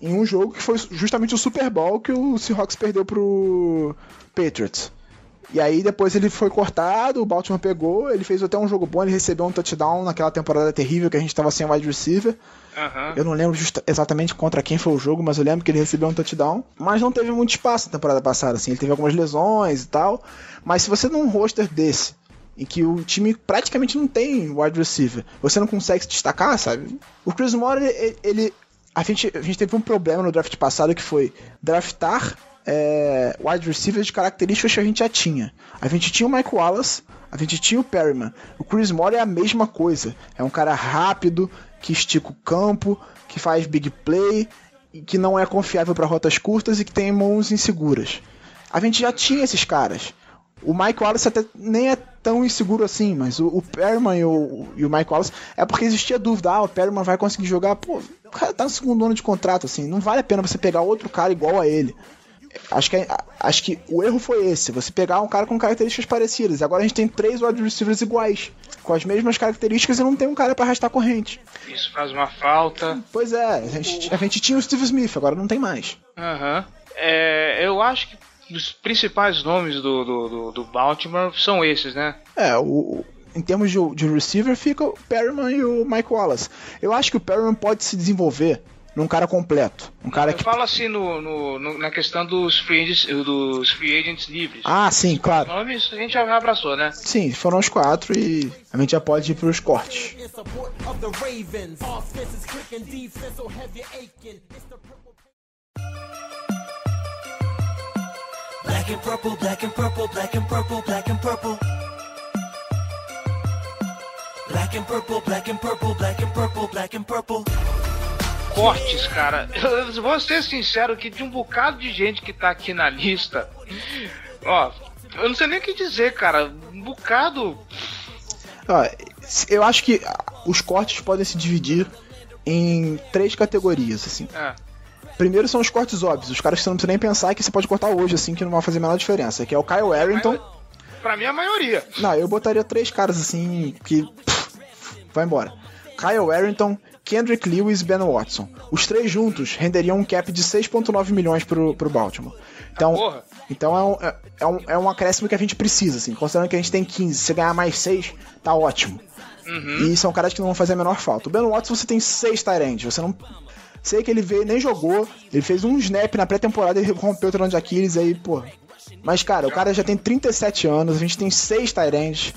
em um jogo que foi justamente o Super Bowl que o Seahawks perdeu pro Patriots. E aí depois ele foi cortado, o Baltimore pegou, ele fez até um jogo bom, ele recebeu um touchdown naquela temporada terrível que a gente tava sem wide receiver. Uhum. Eu não lembro exatamente contra quem foi o jogo, mas eu lembro que ele recebeu um touchdown. Mas não teve muito espaço na temporada passada, assim. Ele teve algumas lesões e tal. Mas se você num roster desse, em que o time praticamente não tem wide receiver, você não consegue se destacar, sabe? O Chris Moore, ele, ele a gente, a gente teve um problema no draft passado que foi draftar é, wide receivers de características que a gente já tinha. A gente tinha o Mike Wallace, a gente tinha o Perryman. O Chris Moore é a mesma coisa. É um cara rápido, que estica o campo, que faz big play, e que não é confiável para rotas curtas e que tem mãos inseguras. A gente já tinha esses caras. O Mike Wallace até nem é tão inseguro assim, mas o, o Perryman e o, e o Mike Wallace é porque existia dúvida, ah, o Perryman vai conseguir jogar, pô, o cara tá no segundo ano de contrato, assim, não vale a pena você pegar outro cara igual a ele. Acho que, acho que o erro foi esse, você pegar um cara com características parecidas. Agora a gente tem três wide receivers iguais, com as mesmas características e não tem um cara para arrastar corrente. Isso faz uma falta. Pois é, a gente, a gente tinha o Steve Smith, agora não tem mais. Aham. Uhum. É, eu acho que os principais nomes do, do, do, do Baltimore são esses, né? É, o, em termos de, de receiver, fica o Perryman e o Mike Wallace. Eu acho que o Perryman pode se desenvolver num cara completo. Um cara Eu que. falo assim no, no, no, na questão dos free, agents, dos free agents livres. Ah, sim, claro. Os nomes a gente já abraçou, né? Sim, foram os quatro e a gente já pode ir pros cortes. Black and purple, black and purple, black and purple, black and purple. Black and purple, black and purple, black and purple, black and purple cortes, cara. Eu vou ser sincero que de um bocado de gente que tá aqui na lista, ó, eu não sei nem o que dizer, cara. Um bocado. Ó, eu acho que os cortes podem se dividir em três categorias, assim. É. Primeiro são os cortes óbvios, os caras que você não precisa nem pensar que você pode cortar hoje, assim, que não vai fazer a menor diferença. Que é o Kyle Arrington. Pra mim, a maioria. Não, eu botaria três caras, assim, que. Pff, vai embora. Kyle Arrington, Kendrick Lewis e Ben Watson. Os três juntos renderiam um cap de 6,9 milhões pro, pro Baltimore. Então, ah, então é, um, é, é, um, é um acréscimo que a gente precisa, assim. Considerando que a gente tem 15, se ganhar mais 6, tá ótimo. Uhum. E são caras que não vão fazer a menor falta. O Ben Watson você tem 6 Tyrands, você não. Sei que ele veio, nem jogou, ele fez um snap na pré-temporada e rompeu o trono de Aquiles aí, pô. Mas, cara, o cara já tem 37 anos, a gente tem 6 Tyrands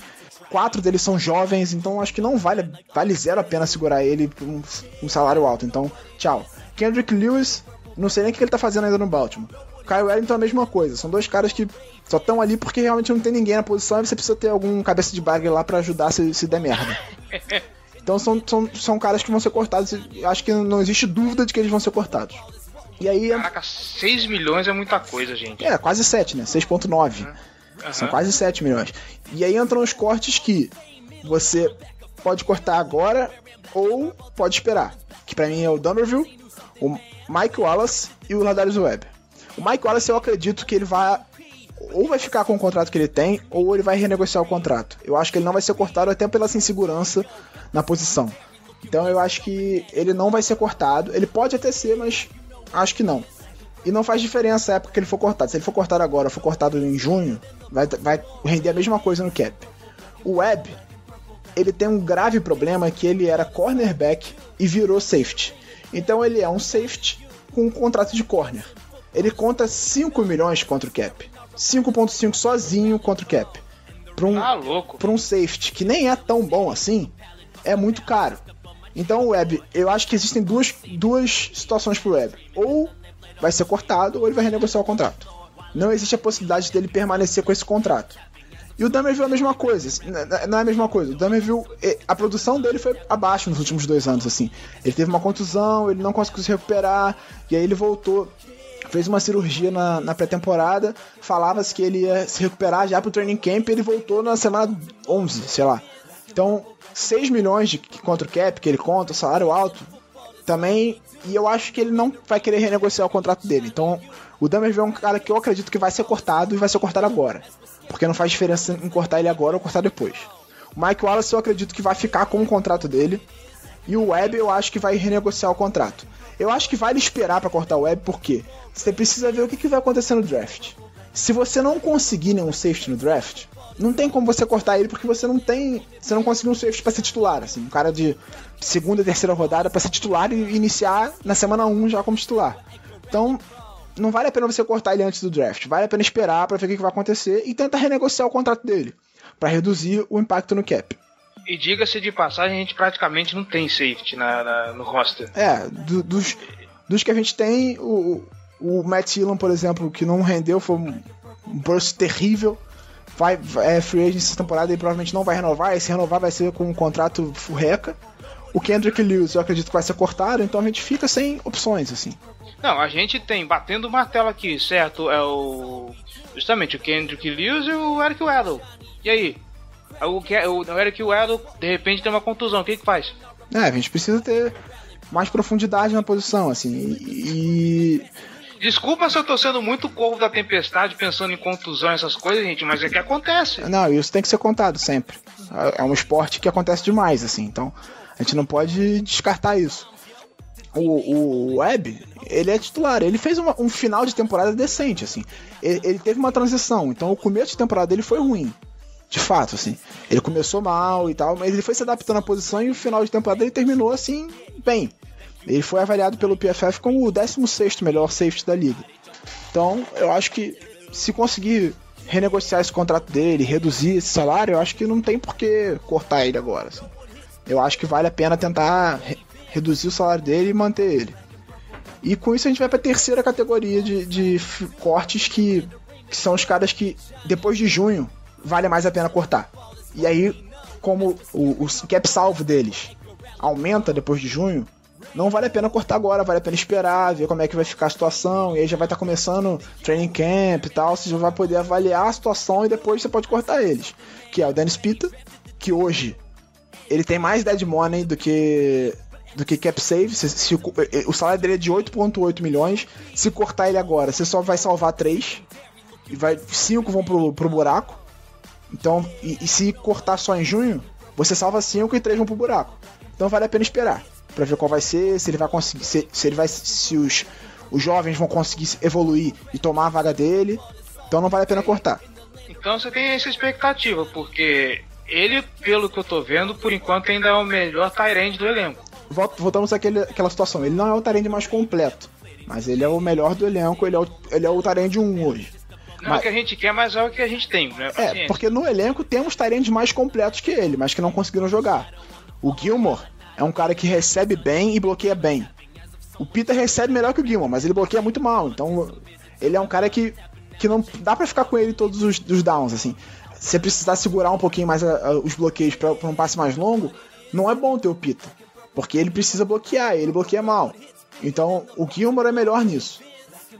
quatro deles são jovens, então acho que não vale, vale zero a pena segurar ele por um, um salário alto. Então, tchau. Kendrick Lewis, não sei nem o que ele tá fazendo ainda no Baltimore. Kyle Wellington é a mesma coisa. São dois caras que só estão ali porque realmente não tem ninguém na posição e você precisa ter algum cabeça de bagre lá para ajudar se, se der merda. Então são, são, são caras que vão ser cortados. Acho que não existe dúvida de que eles vão ser cortados. E aí. Caraca, 6 milhões é muita coisa, gente. É, quase 7, né? 6,9. Uhum. Uhum. São quase 7 milhões. E aí entram os cortes que você pode cortar agora ou pode esperar. Que para mim é o Dumberville, o Mike Wallace e o Ladarius Webb. O Mike Wallace eu acredito que ele vai ou vai ficar com o contrato que ele tem ou ele vai renegociar o contrato. Eu acho que ele não vai ser cortado até pela insegurança na posição. Então eu acho que ele não vai ser cortado. Ele pode até ser, mas acho que não. E não faz diferença a época que ele for cortado. Se ele for cortado agora, for cortado em junho, vai, vai render a mesma coisa no cap. O Webb, ele tem um grave problema que ele era cornerback e virou safety. Então ele é um safety com um contrato de corner. Ele conta 5 milhões contra o cap. 5.5 sozinho contra o cap. Para um, ah. Pra um safety que nem é tão bom assim, é muito caro. Então o Webb, eu acho que existem duas, duas situações pro Webb. Ou vai ser cortado ou ele vai renegociar o contrato. Não existe a possibilidade dele permanecer com esse contrato. E o Dumerville é a mesma coisa. Não é a mesma coisa. O Dumerville, a produção dele foi abaixo nos últimos dois anos, assim. Ele teve uma contusão, ele não conseguiu se recuperar, e aí ele voltou, fez uma cirurgia na, na pré-temporada, falava-se que ele ia se recuperar já pro training camp, e ele voltou na semana 11, sei lá. Então, 6 milhões de contra o cap que ele conta, salário alto, também e eu acho que ele não vai querer renegociar o contrato dele. Então, o Dummerville é um cara que eu acredito que vai ser cortado e vai ser cortado agora. Porque não faz diferença em cortar ele agora ou cortar depois. O Mike Wallace eu acredito que vai ficar com o contrato dele. E o Webb eu acho que vai renegociar o contrato. Eu acho que vale esperar para cortar o Webb porque você precisa ver o que, que vai acontecer no draft. Se você não conseguir nenhum safety no draft, não tem como você cortar ele porque você não tem. Você não conseguiu um safety pra ser titular, assim. Um cara de segunda, terceira rodada pra ser titular e iniciar na semana 1 já como titular. Então, não vale a pena você cortar ele antes do draft. Vale a pena esperar para ver o que vai acontecer e tentar renegociar o contrato dele. para reduzir o impacto no cap. E diga-se de passagem, a gente praticamente não tem safety na, na no roster. É, do, dos, dos que a gente tem, o, O Matt Dillon, por exemplo, que não rendeu, foi um, um burst terrível. Vai, é free agent essa temporada e provavelmente não vai renovar. E se renovar vai ser com um contrato furreca. O Kendrick Lewis eu acredito que vai ser cortado, então a gente fica sem opções, assim. Não, a gente tem, batendo o martelo aqui, certo? É o. Justamente o Kendrick Lewis e o Eric Weddle. E aí? O, Ke- o o Eric Weddle, de repente, tem uma contusão, o que que faz? É, a gente precisa ter mais profundidade na posição, assim. E. Desculpa se eu tô sendo muito corvo da tempestade pensando em contusão, essas coisas, gente, mas é que acontece. Não, isso tem que ser contado sempre. É um esporte que acontece demais, assim. Então, a gente não pode descartar isso. O, o Webb, ele é titular. Ele fez uma- um final de temporada decente, assim. Ele, ele teve uma transição. Então, o começo de temporada dele foi ruim. De fato, assim. Ele começou mal e tal, mas ele foi se adaptando à posição e o final de temporada ele terminou, assim, bem. Ele foi avaliado pelo PFF como o 16º melhor safety da liga. Então, eu acho que se conseguir renegociar esse contrato dele, reduzir esse salário, eu acho que não tem por que cortar ele agora. assim. Eu acho que vale a pena tentar re- reduzir o salário dele e manter ele. E com isso a gente vai para a terceira categoria de, de cortes que, que são os caras que depois de junho vale mais a pena cortar. E aí, como o, o cap salvo deles aumenta depois de junho, não vale a pena cortar agora, vale a pena esperar, ver como é que vai ficar a situação, e aí já vai estar começando training camp e tal, você já vai poder avaliar a situação e depois você pode cortar eles. Que é o Dennis Pita, que hoje ele tem mais dead money do que do que cap save, se, se o, o salário dele é de 8.8 milhões, se cortar ele agora, você só vai salvar 3 e vai 5 vão pro, pro buraco. Então, e, e se cortar só em junho, você salva 5 e 3 vão pro buraco. Então vale a pena esperar Pra ver qual vai ser, se ele vai conseguir, se, se ele vai se os os jovens vão conseguir evoluir e tomar a vaga dele. Então não vale a pena cortar. Então você tem essa expectativa, porque ele, pelo que eu tô vendo, por enquanto ainda é o melhor Tyrande do elenco. Vol- Voltamos àquele, àquela situação. Ele não é o Tyrande mais completo, mas ele é o melhor do elenco. Ele é o, ele é o Tyrande 1 hoje. Não é Mas- o que a gente quer, mas é o que a gente tem, né? É, porque no elenco temos Tyrands mais completos que ele, mas que não conseguiram jogar. O Gilmore é um cara que recebe bem e bloqueia bem. O Peter recebe melhor que o Gilmore, mas ele bloqueia muito mal. Então, ele é um cara que, que não dá pra ficar com ele todos os, os downs, assim. Se você precisar segurar um pouquinho mais a- a- os bloqueios pra um passe mais longo, não é bom ter o Peter. Porque ele precisa bloquear, ele bloqueia mal. Então, o Gilmore é melhor nisso.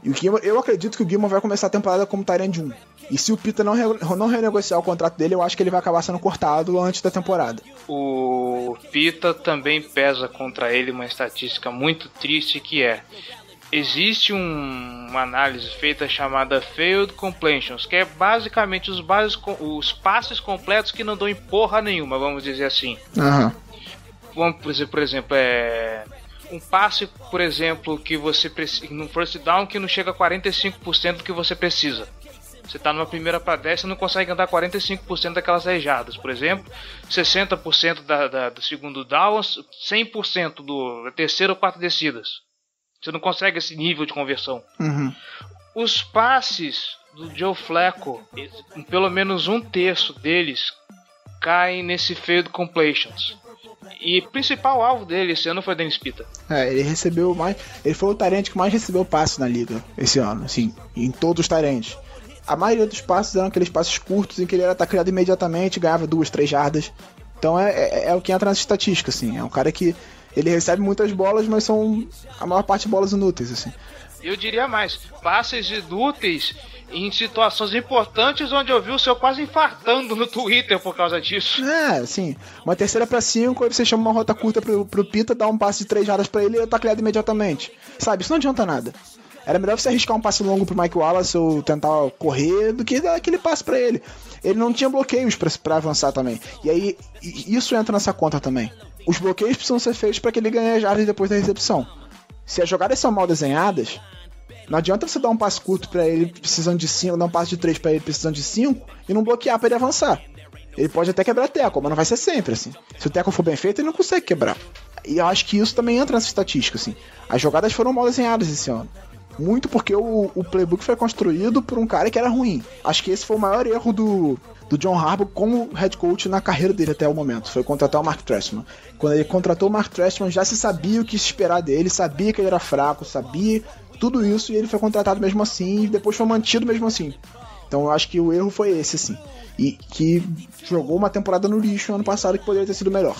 E o Gilmore, eu acredito que o Gilmore vai começar a temporada como Tyrande 1. E se o Pita não, re- não renegociar o contrato dele, eu acho que ele vai acabar sendo cortado antes da temporada. O Pita também pesa contra ele uma estatística muito triste que é existe um- uma análise feita chamada failed completions, que é basicamente os, bases, os passes completos que não dão em porra nenhuma, vamos dizer assim. Aham. Vamos exemplo, por exemplo, é um passe, por exemplo, que você precisa no first down que não chega a 45% do que você precisa. Você tá numa primeira para 10, você não consegue andar 45% daquelas rejadas, por exemplo, 60% da, da, do segundo down, 100% do da terceira ou quarta descidas. Você não consegue esse nível de conversão. Uhum. Os passes do Joe Flacco, pelo menos um terço deles caem nesse failed completions. E principal alvo dele esse ano foi Dennis Pita. É, ele recebeu mais. Ele foi o Tyrande que mais recebeu passes na liga esse ano, assim, em todos os Tyrands. A maioria dos passes eram aqueles passes curtos em que ele era atacado imediatamente, ganhava duas, três jardas. Então é, é, é o que entra nas estatísticas, assim. É um cara que ele recebe muitas bolas, mas são a maior parte bolas inúteis, assim. Eu diria mais, passes inúteis em situações importantes onde eu vi o seu quase infartando no Twitter por causa disso. É, assim, uma terceira pra cinco, aí você chama uma rota curta pro, pro Pita, dá um passe de três jardas pra ele e ele tá criado imediatamente. Sabe, isso não adianta nada. Era melhor você arriscar um passe longo pro Mike Wallace ou tentar correr do que dar aquele passe pra ele. Ele não tinha bloqueios pra avançar também. E aí, isso entra nessa conta também. Os bloqueios precisam ser feitos pra que ele ganhe as jardas depois da recepção. Se as jogadas são mal desenhadas, não adianta você dar um passe curto pra ele precisando de 5, dar um passe de 3 pra ele precisando de 5 e não bloquear pra ele avançar. Ele pode até quebrar teco, mas não vai ser sempre assim. Se o teco for bem feito, ele não consegue quebrar. E eu acho que isso também entra nessa estatística, assim. As jogadas foram mal desenhadas esse ano. Muito porque o, o playbook foi construído por um cara que era ruim. Acho que esse foi o maior erro do, do John Harbaugh como head coach na carreira dele até o momento. Foi contratar o Mark Trestman. Quando ele contratou o Mark Trestman, já se sabia o que esperar dele, sabia que ele era fraco, sabia tudo isso e ele foi contratado mesmo assim e depois foi mantido mesmo assim. Então eu acho que o erro foi esse, assim. E que jogou uma temporada no lixo ano passado que poderia ter sido melhor.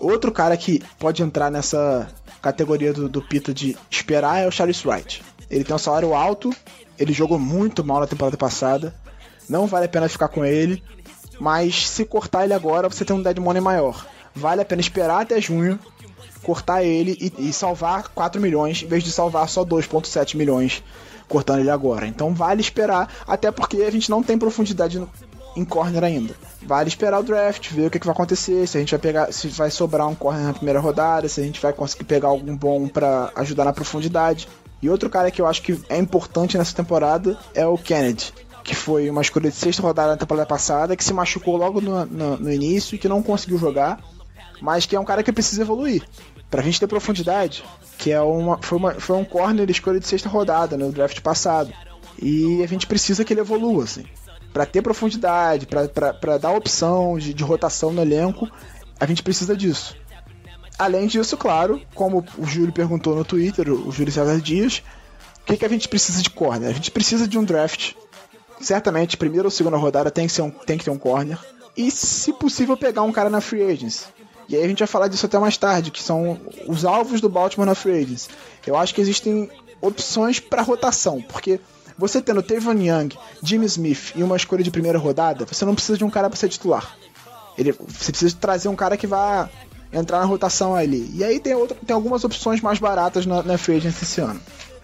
Outro cara que pode entrar nessa categoria do, do Pita de esperar é o Charles Wright. Ele tem um salário alto, ele jogou muito mal na temporada passada, não vale a pena ficar com ele, mas se cortar ele agora, você tem um dead money maior. Vale a pena esperar até junho, cortar ele e, e salvar 4 milhões, em vez de salvar só 2,7 milhões cortando ele agora. Então vale esperar, até porque a gente não tem profundidade no, em corner ainda. Vale esperar o draft, ver o que, que, vai acontecer, se a gente vai pegar, se vai sobrar um corner na primeira rodada, se a gente vai conseguir pegar algum bom para ajudar na profundidade. E outro cara que eu acho que é importante nessa temporada é o Kennedy, que foi uma escolha de sexta rodada na temporada passada, que se machucou logo no, no, no início e que não conseguiu jogar, mas que é um cara que precisa evoluir. Pra gente ter profundidade, que é uma, foi, uma, foi um corner escolha de sexta rodada no draft passado. E a gente precisa que ele evolua, assim. Pra ter profundidade, para dar opção de, de rotação no elenco, a gente precisa disso. Além disso, claro, como o Júlio perguntou no Twitter, o Júlio César Dias, o que, que a gente precisa de corner? A gente precisa de um draft. Certamente, primeira ou segunda rodada tem que, ser um, tem que ter um corner. E, se possível, pegar um cara na free agents. E aí a gente vai falar disso até mais tarde, que são os alvos do Baltimore na free agents. Eu acho que existem opções para rotação, porque você tendo Tevon Young, Jimmy Smith e uma escolha de primeira rodada, você não precisa de um cara para ser titular. Ele, você precisa trazer um cara que vá entrar na rotação ali. E aí tem, outra, tem algumas opções mais baratas na, na free agency esse ano.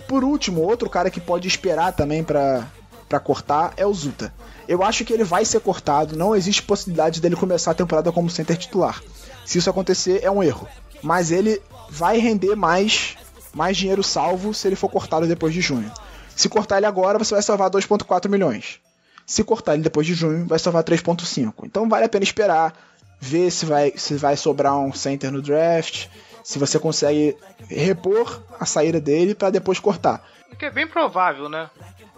Por último, outro cara que pode esperar também para cortar é o Zuta. Eu acho que ele vai ser cortado, não existe possibilidade dele começar a temporada como center titular. Se isso acontecer, é um erro. Mas ele vai render mais, mais dinheiro salvo se ele for cortado depois de junho. Se cortar ele agora, você vai salvar 2,4 milhões. Se cortar ele depois de junho, vai salvar 3,5. Então vale a pena esperar ver se vai, se vai sobrar um center no draft, se você consegue repor a saída dele para depois cortar. Que é bem provável, né?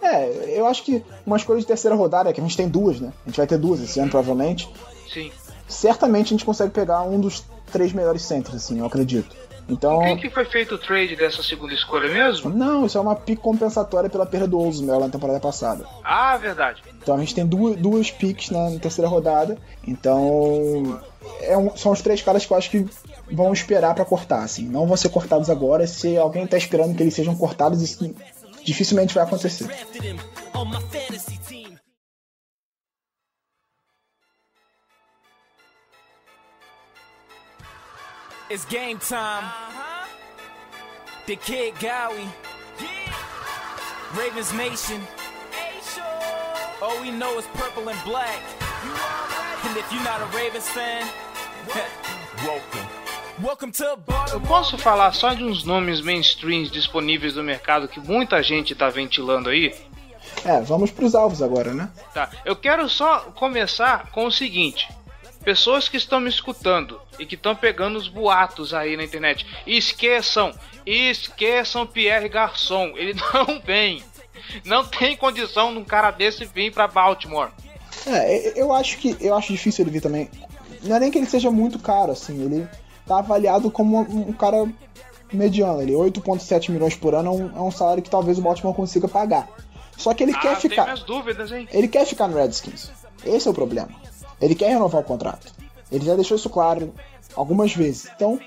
É, eu acho que uma escolha de terceira rodada, que a gente tem duas, né? A gente vai ter duas esse ano, provavelmente. Sim. Certamente a gente consegue pegar um dos três melhores centros, assim, eu acredito. Então. Por que, que foi feito o trade dessa segunda escolha mesmo? Não, isso é uma pick compensatória pela perda do Oldsmel na temporada passada. Ah, verdade. Então a gente tem duas, duas picks na, na terceira rodada. Então. É um, são os três caras que eu acho que vão esperar para cortar, assim. Não vão ser cortados agora. Se alguém tá esperando que eles sejam cortados, isso dificilmente vai acontecer. It's game time. Uh-huh. The Kid Gowie. Yeah. Ravens Nation. All we know is purple and black. And if you're not a Ravens fan, welcome. Eu posso falar só de uns nomes mainstreams disponíveis no mercado que muita gente tá ventilando aí? É, vamos pros alvos agora, né? Tá. Eu quero só começar com o seguinte: pessoas que estão me escutando e que estão pegando os boatos aí na internet, esqueçam, esqueçam Pierre Garçon, ele não vem. Não tem condição de um cara desse vir para Baltimore. É, eu acho que eu acho difícil ele vir também. Não é nem que ele seja muito caro, assim, ele tá avaliado como um cara mediano. Ele 8,7 milhões por ano é um, é um, salário que talvez o Baltimore consiga pagar. Só que ele ah, quer ficar. Dúvidas, hein? Ele quer ficar no Redskins. Esse é o problema. Ele quer renovar o contrato. Ele já deixou isso claro algumas vezes. Então,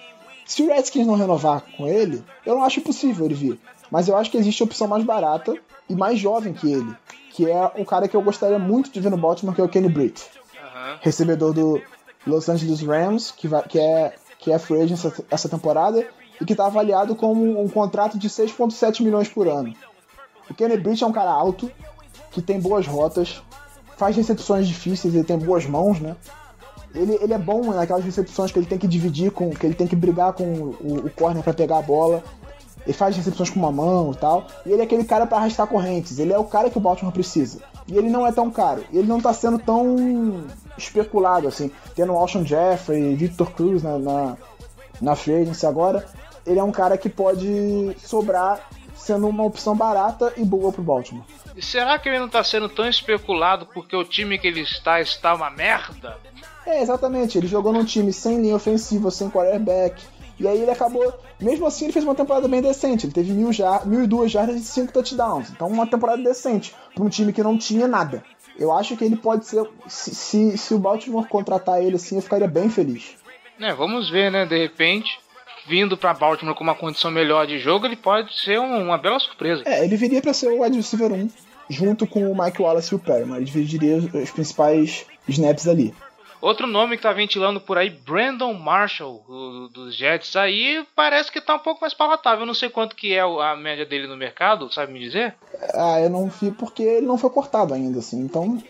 se o Redskins não renovar com ele, eu não acho impossível ele vir. Mas eu acho que existe opção mais barata e mais jovem que ele, que é o cara que eu gostaria muito de ver no Baltimore, que é o Kenny Britt. Uhum. Recebedor do Los Angeles Rams, que, vai, que é que é free agent essa, temporada e que está avaliado com um contrato de 6,7 milhões por ano. O Kenny Britt é um cara alto, que tem boas rotas, faz recepções difíceis, ele tem boas mãos, né? Ele, ele é bom naquelas recepções que ele tem que dividir, com que ele tem que brigar com o, o corner para pegar a bola. Ele faz recepções com uma mão e tal. E ele é aquele cara para arrastar correntes. Ele é o cara que o Baltimore precisa. E ele não é tão caro. Ele não tá sendo tão especulado assim. Tendo o Alshon Jeffrey, Victor Cruz na, na, na agency agora. Ele é um cara que pode sobrar sendo uma opção barata e boa pro Baltimore. E será que ele não tá sendo tão especulado porque o time que ele está está uma merda? É, exatamente. Ele jogou num time sem linha ofensiva, sem quarterback, E aí ele acabou. Mesmo assim, ele fez uma temporada bem decente. Ele teve mil, jar, mil e duas jardas e cinco touchdowns. Então, uma temporada decente para um time que não tinha nada. Eu acho que ele pode ser. Se, se, se o Baltimore contratar ele assim, eu ficaria bem feliz. É, vamos ver, né? De repente, vindo para Baltimore com uma condição melhor de jogo, ele pode ser um, uma bela surpresa. É, ele viria para ser o wide receiver 1, junto com o Mike Wallace e o Perryman. Ele dividiria os principais snaps ali. Outro nome que tá ventilando por aí, Brandon Marshall, do, dos Jets, aí parece que tá um pouco mais palatável. Eu não sei quanto que é a média dele no mercado, sabe me dizer? Ah, eu não vi porque ele não foi cortado ainda, assim. Então,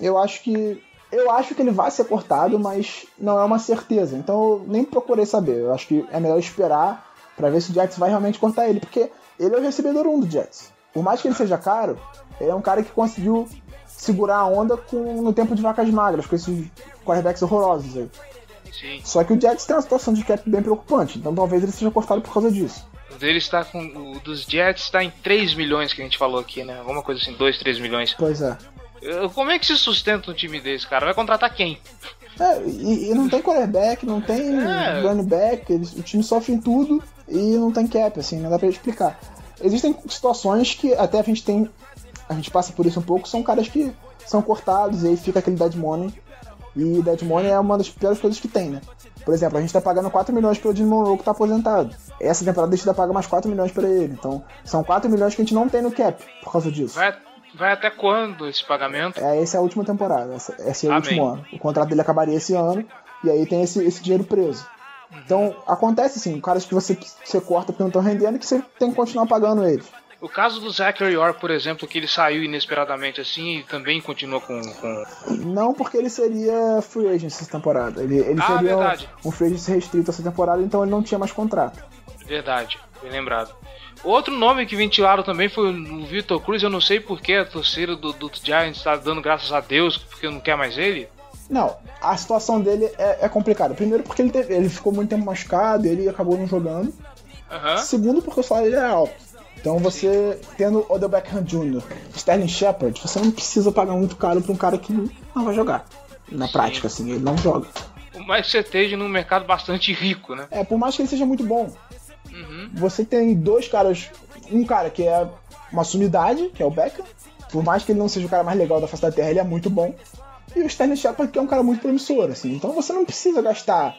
eu acho que. Eu acho que ele vai ser cortado, mas não é uma certeza. Então eu nem procurei saber. Eu acho que é melhor esperar para ver se o Jets vai realmente cortar ele, porque ele é o recebedor 1 do Jets. Por mais que ele seja caro, ele é um cara que conseguiu segurar a onda com, no tempo de vacas magras, com esses quarterbacks horrorosos aí. Sim. Só que o Jets tem uma situação de cap bem preocupante, então talvez ele seja cortado por causa disso. O dele está com. O dos Jets está em 3 milhões que a gente falou aqui, né? Alguma coisa assim, 2, 3 milhões. Pois é. Como é que se sustenta um time desse, cara? Vai contratar quem? É, e, e não tem quarterback, não tem É. running back, eles- o time sofre em tudo e não tem cap, assim, não dá pra explicar. Existem situações que até a gente tem, a gente passa por isso um pouco, são caras que são cortados e aí fica aquele dead money. E dead money é uma das piores coisas que tem, né? Por exemplo, a gente tá pagando 4 milhões pelo Jim Monroe que tá aposentado. Essa temporada a gente ainda paga mais 4 milhões pra ele. Então, são 4 milhões que a gente não tem no cap por causa disso. Vai, vai até quando esse pagamento? É, essa é a última temporada, essa- esse é o último ano. O contrato dele acabaria esse ano, e aí tem esse, esse dinheiro preso. Então, acontece assim, caras que você, você corta porque não estão rendendo, que você tem que continuar pagando eles. O caso do Zachary Orr, por exemplo, que ele saiu inesperadamente assim e também continua com. com... Não porque ele seria free agent essa temporada. Ele, ele Ah, seria verdade. um, um free agent restrito essa temporada, então ele não tinha mais contrato. Verdade, bem lembrado. Outro nome que ventilaram também foi o Vitor Cruz. Eu não sei porque a torcida do, do Giants está dando graças a Deus porque não quer mais ele. Não, a situação dele é, é complicada. Primeiro porque ele, teve- ele ficou muito tempo machucado, ele acabou não jogando. Aham. Segundo, porque o salário dele é alto. Então você, tendo Odell Beckham Jr., Sterling Shepard, você não precisa pagar muito caro pra um cara que não vai jogar. Na prática, assim, ele não joga. O mais que você esteja num mercado bastante rico, né? É, por mais que ele seja muito bom, Uhum. você tem dois caras. Um cara que é uma sumidade, que é o Beckham. Por mais que ele não seja o cara mais legal da face da Terra, ele é muito bom. E o Sterling Shepard, que é um cara muito promissor, assim. Então você não precisa gastar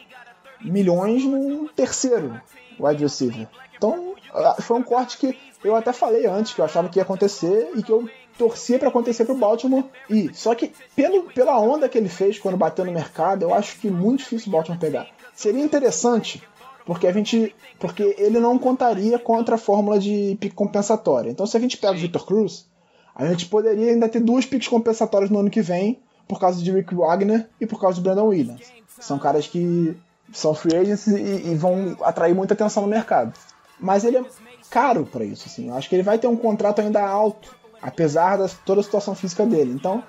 milhões num terceiro wide receiver. Então, ah, foi um corte que eu até falei antes, que eu achava que ia acontecer e que eu torcia pra acontecer pro Baltimore e só que pelo, pela onda que ele fez quando bateu no mercado, eu acho que muito difícil o Baltimore pegar. Seria interessante porque a gente porque ele não contaria contra a fórmula de pique compensatória. Então se a gente pega o Victor Cruz, a gente poderia ainda ter duas piques compensatórias no ano que vem por causa de Rick Wagner e por causa de Brandon Williams. São caras que são free agents e, e vão atrair muita atenção no mercado. Mas ele é caro para isso, assim. Eu acho que ele vai ter um contrato ainda alto, apesar de toda a situação física dele. Então,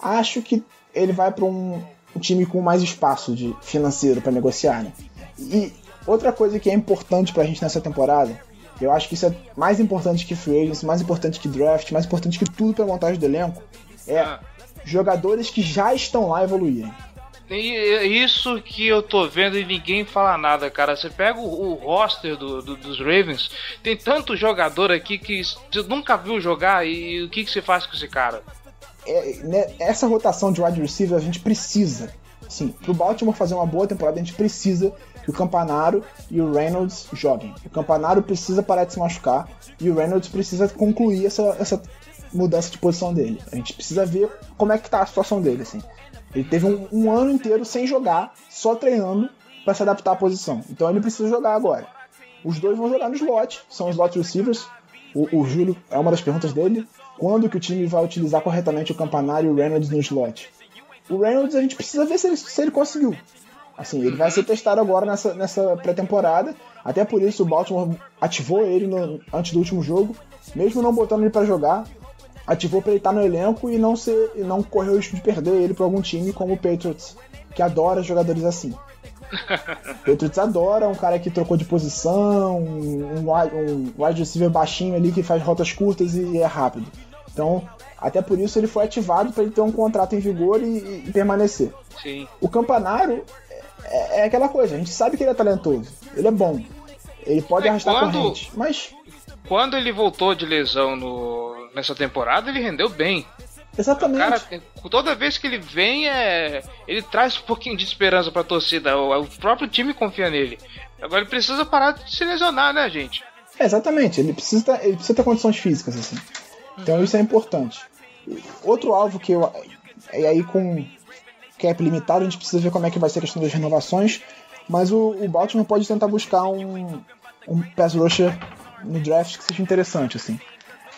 acho que ele vai para um, um time com mais espaço de financeiro para negociar, né? E outra coisa que é importante pra gente nessa temporada, eu acho que isso é mais importante que free agents, mais importante que draft, mais importante que tudo pra montagem do elenco, é Ah. jogadores que já estão lá evoluírem. E é isso que eu tô vendo e ninguém fala nada, cara. Você pega o, o roster do, do- dos Ravens, tem tanto jogador aqui que você nunca viu jogar e o que, que você faz com esse cara? é, né, essa rotação de wide receiver a gente precisa. Assim, pro Baltimore fazer uma boa temporada, a gente precisa que o Campanaro e o Reynolds joguem. O Campanaro precisa parar de se machucar e o Reynolds precisa concluir essa, essa mudança de posição dele. A gente precisa ver como é que tá a situação dele, assim. Ele teve um, um ano inteiro sem jogar, só treinando para se adaptar à posição. Então ele precisa jogar agora. Os dois vão jogar no slot, são slot receivers. O, o Júlio, é uma das perguntas dele, quando que o time vai utilizar corretamente o Campanário e o Reynolds no slot? O Reynolds a gente precisa ver se ele, se ele conseguiu. Assim, ele vai ser testado agora nessa, nessa pré-temporada. Até por isso o Baltimore ativou ele no- antes do último jogo, mesmo não botando ele para jogar, ativou para ele estar no elenco e não ser e não correr o risco de perder ele para algum time como o Patriots, que adora jogadores assim. O Patriots adora um cara que trocou de posição, um, um wide- um wide receiver baixinho ali que faz rotas curtas e é rápido. Então, até por isso ele foi ativado para ele ter um contrato em vigor e, e- e permanecer. Sim. O Campanaro, é, é aquela coisa, a gente sabe que ele é talentoso, ele é bom, ele pode É, arrastar quando- corrente, mas Quando ele voltou de lesão no, nessa temporada, ele rendeu bem. O exatamente. cara, toda vez que ele vem, é, ele traz um pouquinho de esperança pra torcida. O, o próprio time confia nele. Agora ele precisa parar de se lesionar, né, gente? É, exatamente, ele precisa, ter, ele precisa ter condições físicas, assim. Então isso é importante. Outro alvo que eu. E aí com cap limitado, a gente precisa ver como é que vai ser a questão das renovações. Mas o, o Baltimore pode tentar buscar um, um pass rusher no draft que seja interessante, assim.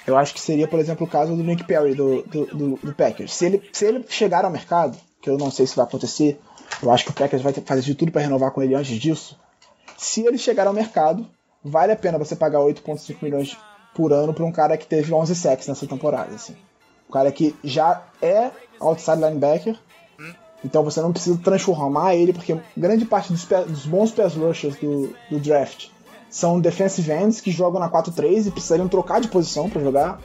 Eu acho que seria, por exemplo, o caso do Nick Perry do, do, do, do Packers. Se ele, se ele chegar ao mercado, que eu não sei se vai acontecer, eu acho que o Packers vai fazer de tudo para renovar com ele antes disso. Se ele chegar ao mercado, vale a pena você pagar 8,5 milhões por ano para um cara que teve 11 sacks nessa temporada. Assim. Um cara que já é outside linebacker, então você não precisa transformar ele, porque grande parte dos, dos bons pass rushers do, do draft são defensive ends que jogam na 4-3 e precisariam trocar de posição para jogar.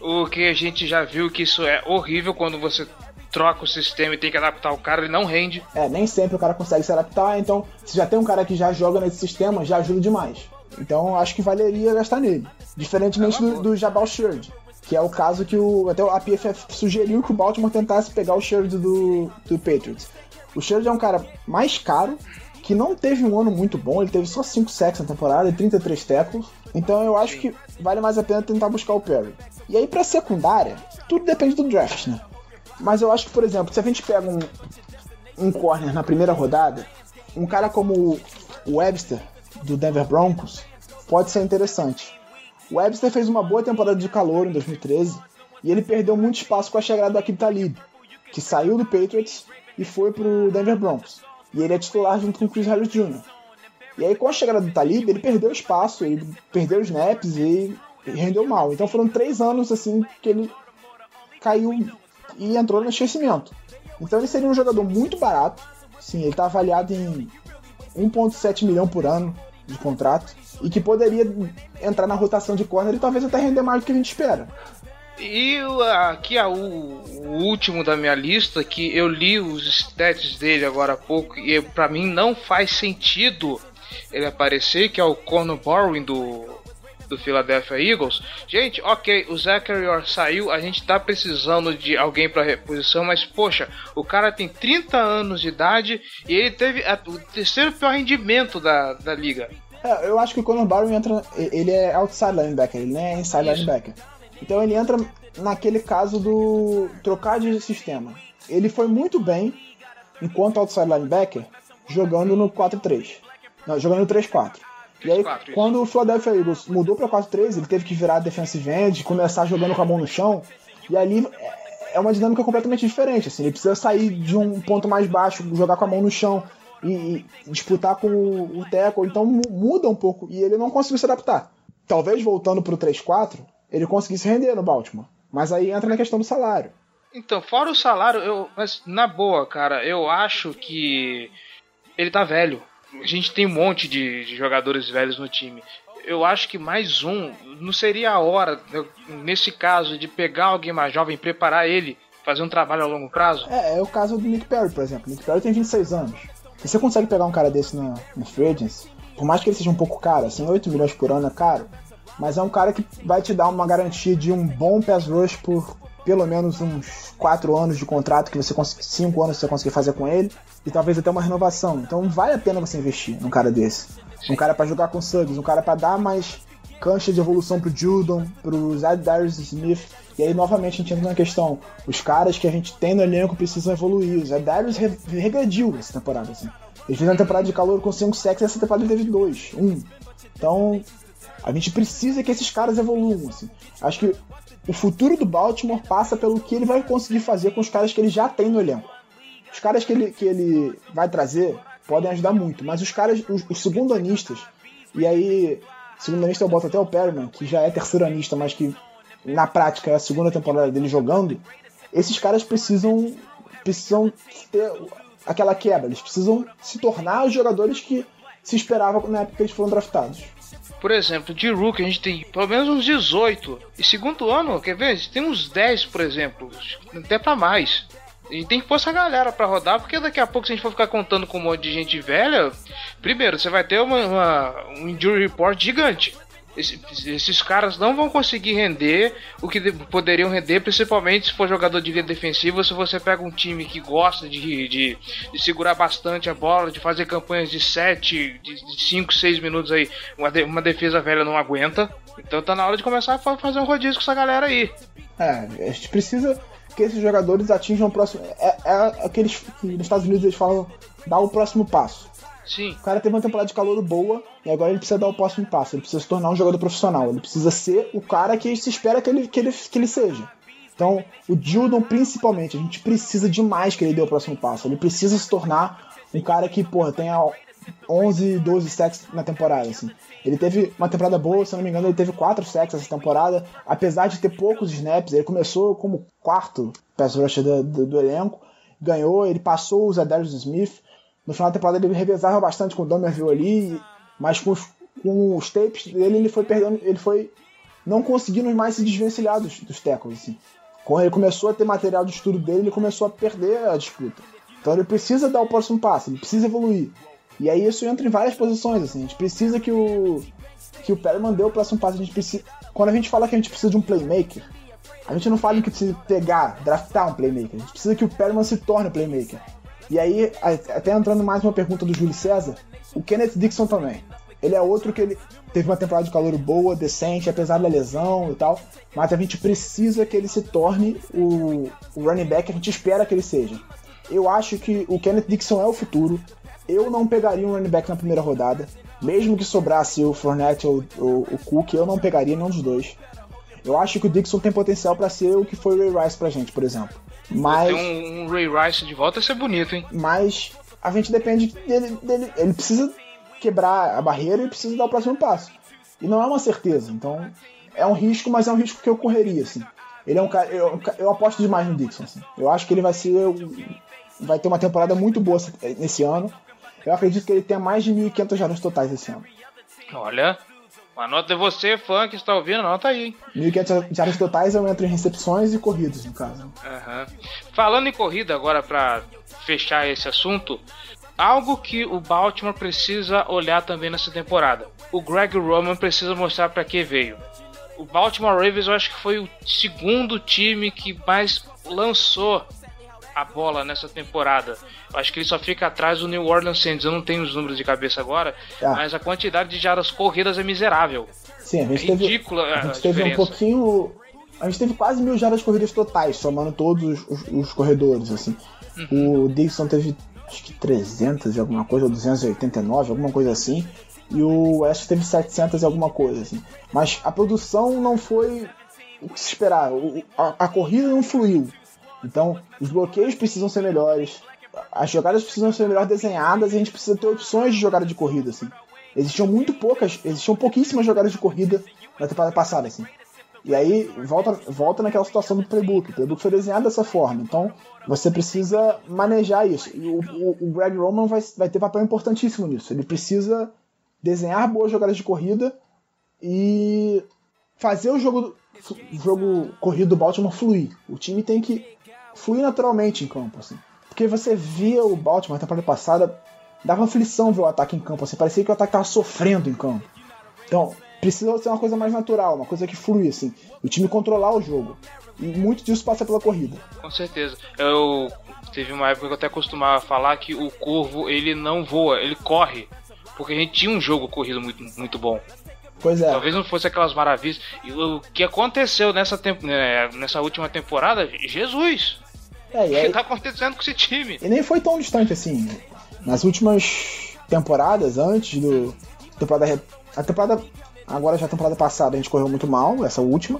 O que a gente já viu que isso é horrível quando você troca o sistema e tem que adaptar o cara, ele não rende. É, nem sempre o cara consegue se adaptar, então se já tem um cara que já joga nesse sistema, já ajuda demais. Então acho que valeria gastar nele. Diferentemente do, do Jabal Sheard, que é o caso que o, até a PFF sugeriu que o Baltimore tentasse pegar o Sheard do, do Patriots. O Sheard é um cara mais caro, que não teve um ano muito bom, ele teve só 5 sacks na temporada e 33 tackles. Então eu acho que vale mais a pena tentar buscar o Perry. E aí pra secundária, tudo depende do draft, né? Mas eu acho que, por exemplo, se a gente pega um, um corner na primeira rodada, um cara como o Webster, do Denver Broncos, pode ser interessante. O Webster fez uma boa temporada de calor em 2013 e ele perdeu muito espaço com a chegada do Akib Talib, que saiu do Patriots e foi pro Denver Broncos. E ele é titular junto com o Chris Harris Jr. E aí, com a chegada do Talib, ele perdeu espaço, ele perdeu os snaps e, rendeu mal. Então foram três anos assim que ele caiu e entrou no esquecimento. Então ele seria um jogador muito barato. Sim, ele está avaliado em 1,7 milhão por ano de contrato e que poderia entrar na rotação de corner e talvez até render mais do que a gente espera. E aqui é o, o último da minha lista, que eu li os stats dele agora há pouco, e pra mim não faz sentido ele aparecer, que é o Conor Borwin do, do Philadelphia Eagles. Gente, ok, o Zachary Orr saiu, a gente tá precisando de alguém pra reposição, mas poxa, o cara tem 30 anos de idade e ele teve a- o terceiro pior rendimento da, da liga. É, eu acho que o Conor Barrow entra. Ele é outside linebacker, ele não é inside Isso. linebacker. Então ele entra naquele caso do trocar de sistema. Ele foi muito bem enquanto outside linebacker jogando no 4-3. Não, jogando no 3-4. E aí, 3-4, isso. quando o Philadelphia Eagles mudou para 4-3, ele teve que virar defensive end, começar jogando com a mão no chão. E ali é- uma dinâmica completamente diferente. Assim, ele precisa sair de um ponto mais baixo, jogar com a mão no chão e, e disputar com o, o tackle. Então mu- muda um pouco e ele não conseguiu se adaptar. Talvez voltando pro 3-4, ele conseguisse render no Baltimore. Mas aí entra na questão do salário. Então, fora o salário, eu, mas na boa, cara, eu acho que ele tá velho. A gente tem um monte de, de jogadores velhos no time. Eu acho que mais um não seria a hora, eu- nesse caso, de pegar alguém mais jovem, preparar ele, fazer um trabalho a longo prazo. É, é o caso do Nick Perry, por exemplo. Nick Perry tem 26 anos. Se você consegue pegar um cara desse Free Agency, por mais que ele seja um pouco caro, assim, 8 milhões por ano é caro, mas é um cara que vai te dar uma garantia de um bom pass rush por pelo menos uns 4 anos de contrato que você consegue, 5 anos que você conseguir fazer com ele, e talvez até uma renovação. Então vale a pena você investir num cara desse. Um cara pra jogar com Suggs, um cara pra dar mais cancha de evolução pro Judon, pro Zad Darius Smith. E aí, novamente, a gente entra na questão: os caras que a gente tem no elenco precisam evoluir. O Zad Darius re- regrediu essa temporada. Assim. Ele fez uma temporada de calor com 5 sacks e essa temporada ele teve 2, 1. Um. Então, a gente precisa que esses caras evoluam. Assim. Acho que o futuro do Baltimore passa pelo que ele vai conseguir fazer com os caras que ele já tem no elenco. Os caras que ele, que ele vai trazer podem ajudar muito, mas os caras, os, os segundanistas, e aí, segundanista eu boto até o Perryman, que já é terceiranista, mas que na prática é a segunda temporada dele jogando, esses caras precisam, precisam ter aquela quebra, eles precisam se tornar os jogadores que se esperava na época que eles foram draftados. Por exemplo, de rookie a gente tem pelo menos uns 18. E segundo ano, quer ver? A gente tem uns 10, por exemplo. Até pra mais. E tem que pôr essa galera pra rodar, porque daqui a pouco, se a gente for ficar contando com um monte de gente velha, primeiro, você vai ter uma, uma um injury report gigante. Esse, esses caras não vão conseguir render o que de, poderiam render, principalmente se for jogador de linha defensiva. Se você pega um time que gosta de, de, de segurar bastante a bola, de fazer campanhas de 7, de 5, 6 minutos aí, uma, de, uma defesa velha não aguenta. Então tá na hora de começar a fazer um rodízio com essa galera aí. É, a gente precisa que esses jogadores atinjam o próximo. É, é aqueles que nos Estados Unidos eles falam dar o próximo passo. Sim. O cara teve uma temporada de calor boa e agora ele precisa dar o próximo passo. Ele precisa se tornar um jogador profissional. Ele precisa ser o cara que se espera que ele, que ele, que ele seja. Então, o Jordan, principalmente, a gente precisa demais que ele dê o próximo passo. Ele precisa se tornar um cara que, porra, tenha 11, 12 sacks na temporada, assim. Ele teve uma temporada boa, se eu não me engano, ele teve 4 sacks essa temporada, apesar de ter poucos snaps. Ele começou como quarto pass rusher do, do, do elenco, ganhou, ele passou o Zadarius Smith. No final da temporada ele revezava bastante com o Domerville ali, mas com os, com os tapes dele ele foi perdendo, ele foi não conseguindo mais se desvencilhar dos, dos tackles, assim. Quando ele começou a ter material de estudo dele, ele começou a perder a disputa. Então ele precisa dar o próximo passo, ele precisa evoluir. E aí isso entra em várias posições, assim. A gente precisa que o que o Perryman dê o próximo passo. A gente precisa, quando a gente fala que a gente precisa de um playmaker, a gente não fala que precisa pegar, draftar um playmaker. A gente precisa que o Perryman se torne playmaker. E aí, até entrando mais uma pergunta do Júlio César, o Kenneth Dixon também. Ele é outro que ele teve uma temporada de calor boa, decente, apesar da lesão e tal, mas a gente precisa que ele se torne o, o running back que a gente espera que ele seja. Eu acho que o Kenneth Dixon é o futuro. Eu não pegaria um running back na primeira rodada. Mesmo que sobrasse o Fournette ou, ou o Cook, eu não pegaria nenhum dos dois. Eu acho que o Dixon tem potencial para ser o que foi o Ray Rice pra gente, por exemplo. Mas. Ter um, um Ray Rice de volta ia ser bonito, hein? Mas a gente depende dele, dele. Ele precisa quebrar a barreira e precisa dar o próximo passo. E não é uma certeza. Então, é um risco, mas é um risco que eu correria, assim. Ele é um cara. Eu, eu aposto demais no Dixon, assim. Eu acho que ele vai ser. Vai ter uma temporada muito boa nesse ano. Eu acredito que ele tenha mais de 1.500 jardas totais esse ano. Olha, uma nota de você, fã que está ouvindo, anota aí, hein? 1.500 jardas totais eu entro em recepções e corridas, no caso. Uhum. Falando em corrida, agora para fechar esse assunto, algo que o Baltimore precisa olhar também nessa temporada. O Greg Roman precisa mostrar para que veio. O Baltimore Ravens eu acho que foi o segundo time que mais lançou a bola nessa temporada. Eu acho que ele só fica atrás do New Orleans Saints. Eu não tenho os números de cabeça agora, ah. mas a quantidade de jardas corridas é miseral. Sim, a gente é ridícula teve, a, gente a teve um pouquinho. A gente teve quase mil jardas corridas totais, somando todos os, os corredores, assim. Uhum. O Dixon teve acho que 300 e alguma coisa, ou 289, alguma coisa assim. E o West teve 700 e alguma coisa, assim. Mas a produção não foi o que se esperava. A, a corrida não fluiu. Então, os bloqueios precisam ser melhores, as jogadas precisam ser melhor desenhadas e a gente precisa ter opções de jogada de corrida, assim. Existiam muito poucas, existiam pouquíssimas jogadas de corrida na temporada passada, assim. E aí volta, volta naquela situação do playbook. O playbook foi desenhado dessa forma. Então você precisa manejar isso. E o, o, o Greg Roman vai, vai ter papel importantíssimo nisso. Ele precisa desenhar boas jogadas de corrida e fazer o jogo, o jogo corrido do Baltimore fluir. O time tem que fluir naturalmente em campo, assim. Porque você via o Baltimore na temporada passada, dava aflição ver o ataque em campo, assim, parecia que o ataque tava sofrendo em campo. Então, precisa ser uma coisa mais natural, uma coisa que flui, assim. O time controlar o jogo. E muito disso passa pela corrida. Com certeza. Eu teve uma época que eu até costumava falar que o Corvo, ele não voa, ele corre. Porque a gente tinha um jogo corrido muito, muito bom. Pois é. Talvez não fosse aquelas maravilhas. E o que aconteceu nessa, né, nessa última temporada, Jesus! É, e aí, o que tá acontecendo com esse time? E nem foi tão distante assim. Nas últimas temporadas, antes do. Temporada, a temporada. Agora já a temporada passada a gente correu muito mal, essa última.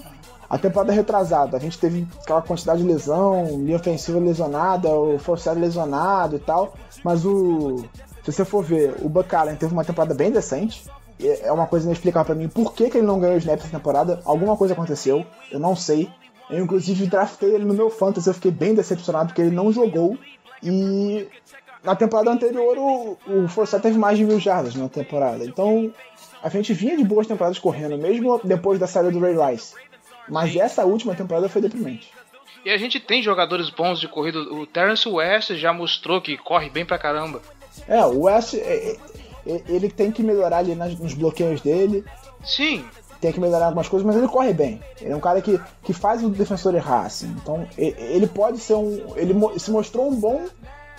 A temporada retrasada, a gente teve aquela quantidade de lesão, linha ofensiva lesionada, o forçado lesionado e tal. Mas o. Se você for ver, o Buck Allen teve uma temporada bem decente. É uma coisa inexplicável para mim por que, que ele não ganhou o snap essa temporada. Alguma coisa aconteceu, eu não sei. Eu, inclusive, draftei ele no meu Fantasy. Eu fiquei bem decepcionado porque ele não jogou. E na temporada anterior, o, o Forçado teve mais de mil jardas na temporada. Então, a gente vinha de boas temporadas correndo, mesmo depois da saída do Ray Rice. Mas essa última temporada foi deprimente. E a gente tem jogadores bons de corrida. O Terence West já mostrou que corre bem pra caramba. É, o West, é, é, ele tem que melhorar ali nas- nos bloqueios dele, Sim, tem que melhorar algumas coisas, mas ele corre bem. Ele é um cara que, que faz o defensor errar, assim. Então, ele pode ser um. Ele se mostrou um bom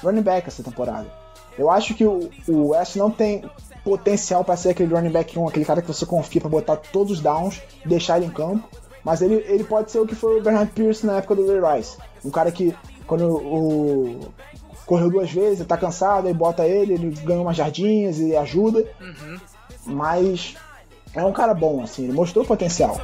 running back essa temporada. Eu acho que o, o West não tem potencial para ser aquele running back 1, aquele cara que você confia para botar todos os downs, deixar ele em campo. Mas ele, ele pode ser o que foi o Bernard Pierce na época do Ray Rice. Um cara que, quando o. Correu duas vezes, tá cansado, aí bota ele, ele ganha umas jardinhas e ajuda. Mas é um cara bom, assim, ele mostrou potencial.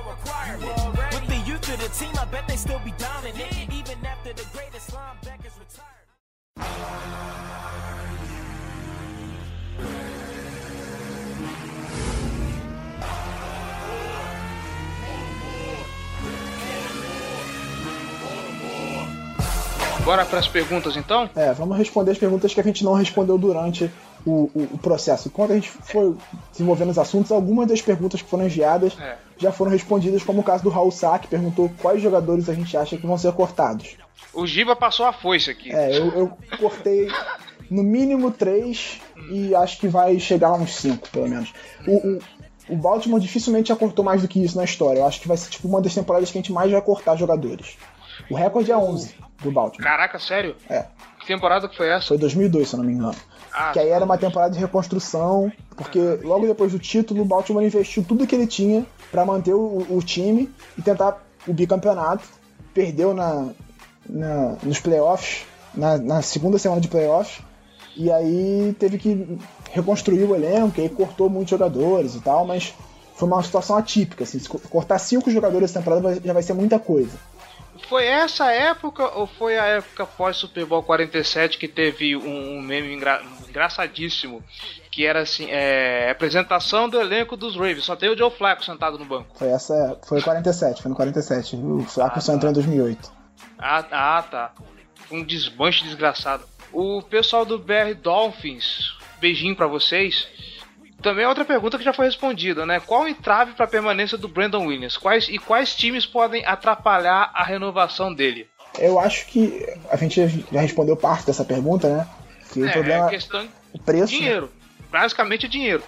Bora pras perguntas então? É, vamos responder as perguntas que a gente não respondeu durante o, o- o processo. Enquanto a gente foi desenvolvendo os assuntos, algumas das perguntas que foram enviadas É. já foram respondidas, como o caso do Raul Sá, que perguntou quais jogadores a gente acha que vão ser cortados. O Giba passou a foice aqui. É, eu, eu cortei no mínimo três e acho que vai chegar a uns cinco, pelo menos. O, o, o Baltimore dificilmente já cortou mais do que isso na história. Eu acho que vai ser tipo uma das temporadas que a gente mais vai cortar jogadores. O recorde é 11 do Baltimore. Caraca, sério? É. Que temporada que foi essa? Foi 2002, se eu não me engano. Ah, Que aí era uma temporada de reconstrução, porque logo depois do título, o Baltimore investiu tudo que ele tinha pra manter o, o time e tentar o bicampeonato. Perdeu na, na- nos playoffs, na, na segunda semana de playoffs, e aí teve que reconstruir o elenco, e aí cortou muitos jogadores e tal, mas foi uma situação atípica. Assim, se co- cortar cinco jogadores essa temporada já vai ser muita coisa. Foi essa época ou foi a época pós Super Bowl 47 que teve um, um meme engra- engraçadíssimo? Que era assim: é, apresentação do elenco dos Ravens. Só tem o Joe Flacco sentado no banco. Foi essa, foi 47, foi no 47. O Flaco só entrou em 2008. Ah, ah, tá. Um desmanche desgraçado. O pessoal do BR Dolphins, beijinho pra vocês. Também é outra pergunta que já foi respondida, né? Qual o entrave para a permanência do Brandon Williams? Quais e quais times podem atrapalhar a renovação dele? Eu acho que a gente já respondeu parte dessa pergunta, né? Que o é, problema é questão o preço. né? dinheiro. Basicamente é dinheiro.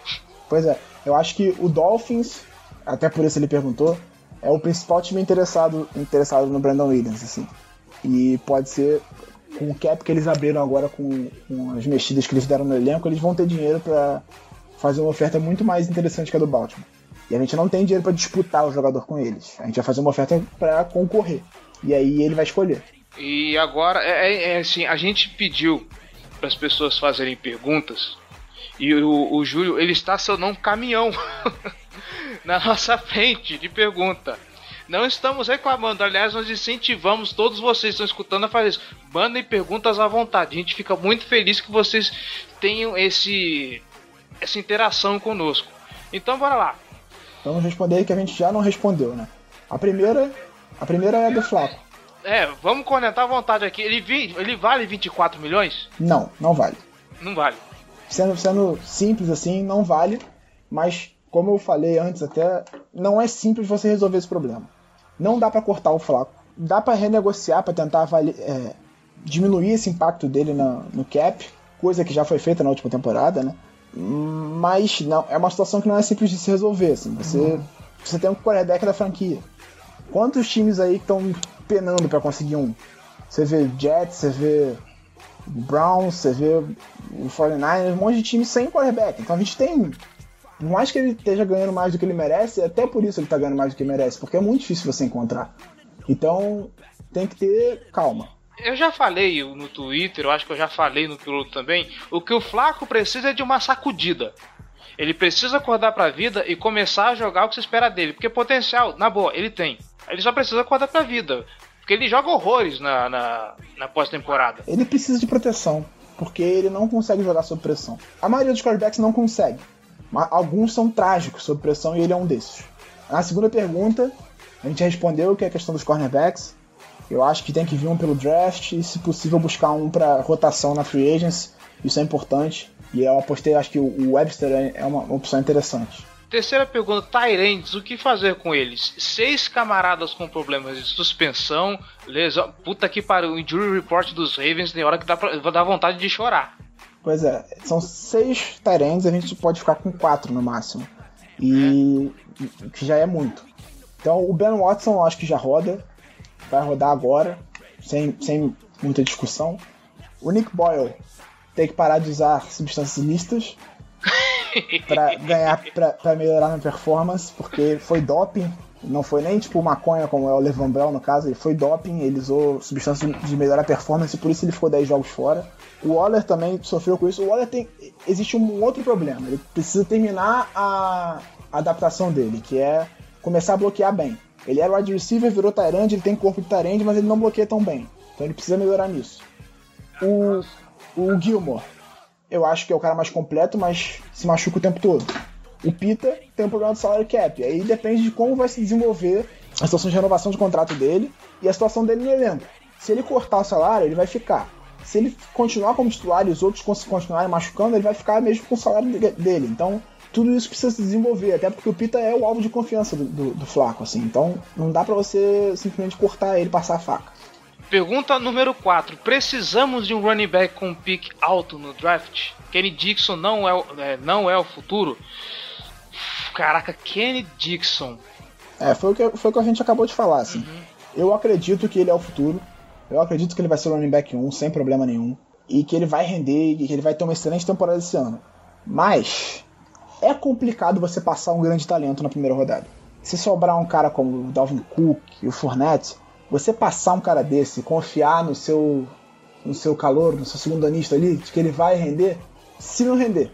Pois é, eu acho que o Dolphins, até por isso ele perguntou, é o principal time interessado, interessado no Brandon Williams, assim. E pode ser com o cap que eles abriram agora com, com as mexidas que eles deram no elenco, eles vão ter dinheiro pra fazer uma oferta muito mais interessante que a do Baltimore. E a gente não tem dinheiro pra disputar o jogador com eles. A gente vai fazer uma oferta pra concorrer. E aí ele vai escolher. E agora, é, é- é assim, a gente pediu para as pessoas fazerem perguntas e o, o Júlio, ele estacionou um caminhão na nossa frente de pergunta. Não estamos reclamando, aliás, nós incentivamos todos vocês que estão escutando a fazer isso. Mandem perguntas à vontade. A gente fica muito feliz que vocês tenham esse essa interação conosco. Então, bora lá. Vamos responder aí que a gente já não respondeu, né? A primeira, a primeira é a do Flaco. É, vamos conectar à vontade aqui. Ele, vi- ele vale 24 milhões? Não, não vale. Não vale. Sendo, sendo simples assim, não vale. Mas, como eu falei antes até, não é simples você resolver esse problema. Não dá pra cortar o Flaco. Dá pra renegociar pra tentar avali- é, diminuir esse impacto dele na- no cap, coisa que já foi feita na última temporada, né? Mas não, é uma situação que não é simples de se resolver. Assim. Você, você tem um quarterback da franquia. Quantos times aí estão penando pra conseguir um? Você vê Jets, você vê Browns, você vê o 49ers, um monte de time sem quarterback. Então a gente tem. Por mais que ele esteja ganhando mais do que ele merece, até por isso ele tá ganhando mais do que merece, porque é muito difícil você encontrar. Então tem que ter calma. Eu já falei no Twitter, eu acho que eu já falei no piloto também. O que o Flaco precisa é de uma sacudida. Ele precisa acordar pra vida e começar a jogar o que se espera dele. Porque potencial, na boa, ele tem. Ele só precisa acordar pra vida. Porque ele joga horrores na, na, na pós-temporada. Ele precisa de proteção, porque ele não consegue jogar sob pressão. A maioria dos quarterbacks não consegue. Mas alguns são trágicos sob pressão e ele é um desses. Na segunda pergunta, a gente respondeu que é a questão dos cornerbacks. Eu acho que tem que vir um pelo draft e, se possível, buscar um para rotação na free agents. Isso é importante. E eu apostei, acho que o Webster é- é uma opção interessante. Terceira pergunta, Tyrants, o que fazer com eles? Seis camaradas com problemas de suspensão, lesão. Puta que pariu, o injury report dos Ravens tem hora que dá, pra, dá vontade de chorar. Pois é, são seis Tyrands, a gente pode ficar com quatro no máximo. E que já é muito. Então o Ben Watson eu acho que já roda. Vai rodar agora, sem, sem muita discussão. O Nick Boyle tem que parar de usar substâncias ilícitas pra ganhar, pra melhorar na performance, porque foi doping. Não foi nem tipo maconha, como é o Levan Bell no caso, ele foi doping, ele usou substância de melhorar a performance, por isso ele ficou 10 jogos fora. O Waller também sofreu com isso. O Waller tem. Existe um outro problema. Ele precisa terminar a adaptação dele, que é começar a bloquear bem. Ele era wide receiver, virou Tyrande, ele tem corpo de Tyrande, mas ele não bloqueia tão bem. Então ele precisa melhorar nisso. O, o Gilmore, eu acho que é o cara mais completo, mas se machuca o tempo todo. O Pita tem um problema de salário cap. Aí depende de como vai se desenvolver a situação de renovação de contrato dele e a situação dele no elenco. Se ele cortar o salário, ele vai ficar. Se ele continuar como titular e os outros continuarem machucando, ele vai ficar mesmo com o salário dele. Então, tudo isso precisa se desenvolver, até porque o Pita é o alvo de confiança do, do, do Flaco, assim. Então, não dá para você simplesmente cortar ele e passar a faca. Pergunta número 4. Precisamos de um running back com pick alto no draft? Kenny Dixon não é, o- é, não é o futuro? Caraca, Kenny Dixon. É, foi o que, foi o que a gente acabou de falar, assim. Eu acredito que ele é o futuro. Eu acredito que ele vai ser o running back 1, sem problema nenhum. E que ele vai render, e que ele vai ter uma excelente temporada esse ano. Mas, é complicado você passar um grande talento na primeira rodada. Se sobrar um cara como o Dalvin Cook e o Fournette, você passar um cara desse, confiar no seu no seu calor, no seu segundo anista ali, de que ele vai render, se não render,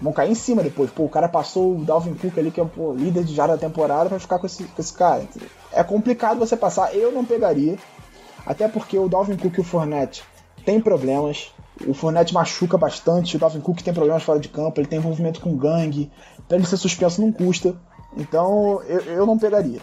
vão cair em cima depois. Pô, o cara passou o Dalvin Cook ali, que é o líder de jarda da temporada, pra ficar com esse, com esse cara. É complicado você passar, eu não pegaria. Até porque o Dalvin Cook e o Fournette têm problemas. O Fournette machuca bastante, o Dalvin Cook tem problemas fora de campo, ele tem envolvimento com gangue. Pra ele ser suspenso não custa. Então eu, eu não pegaria.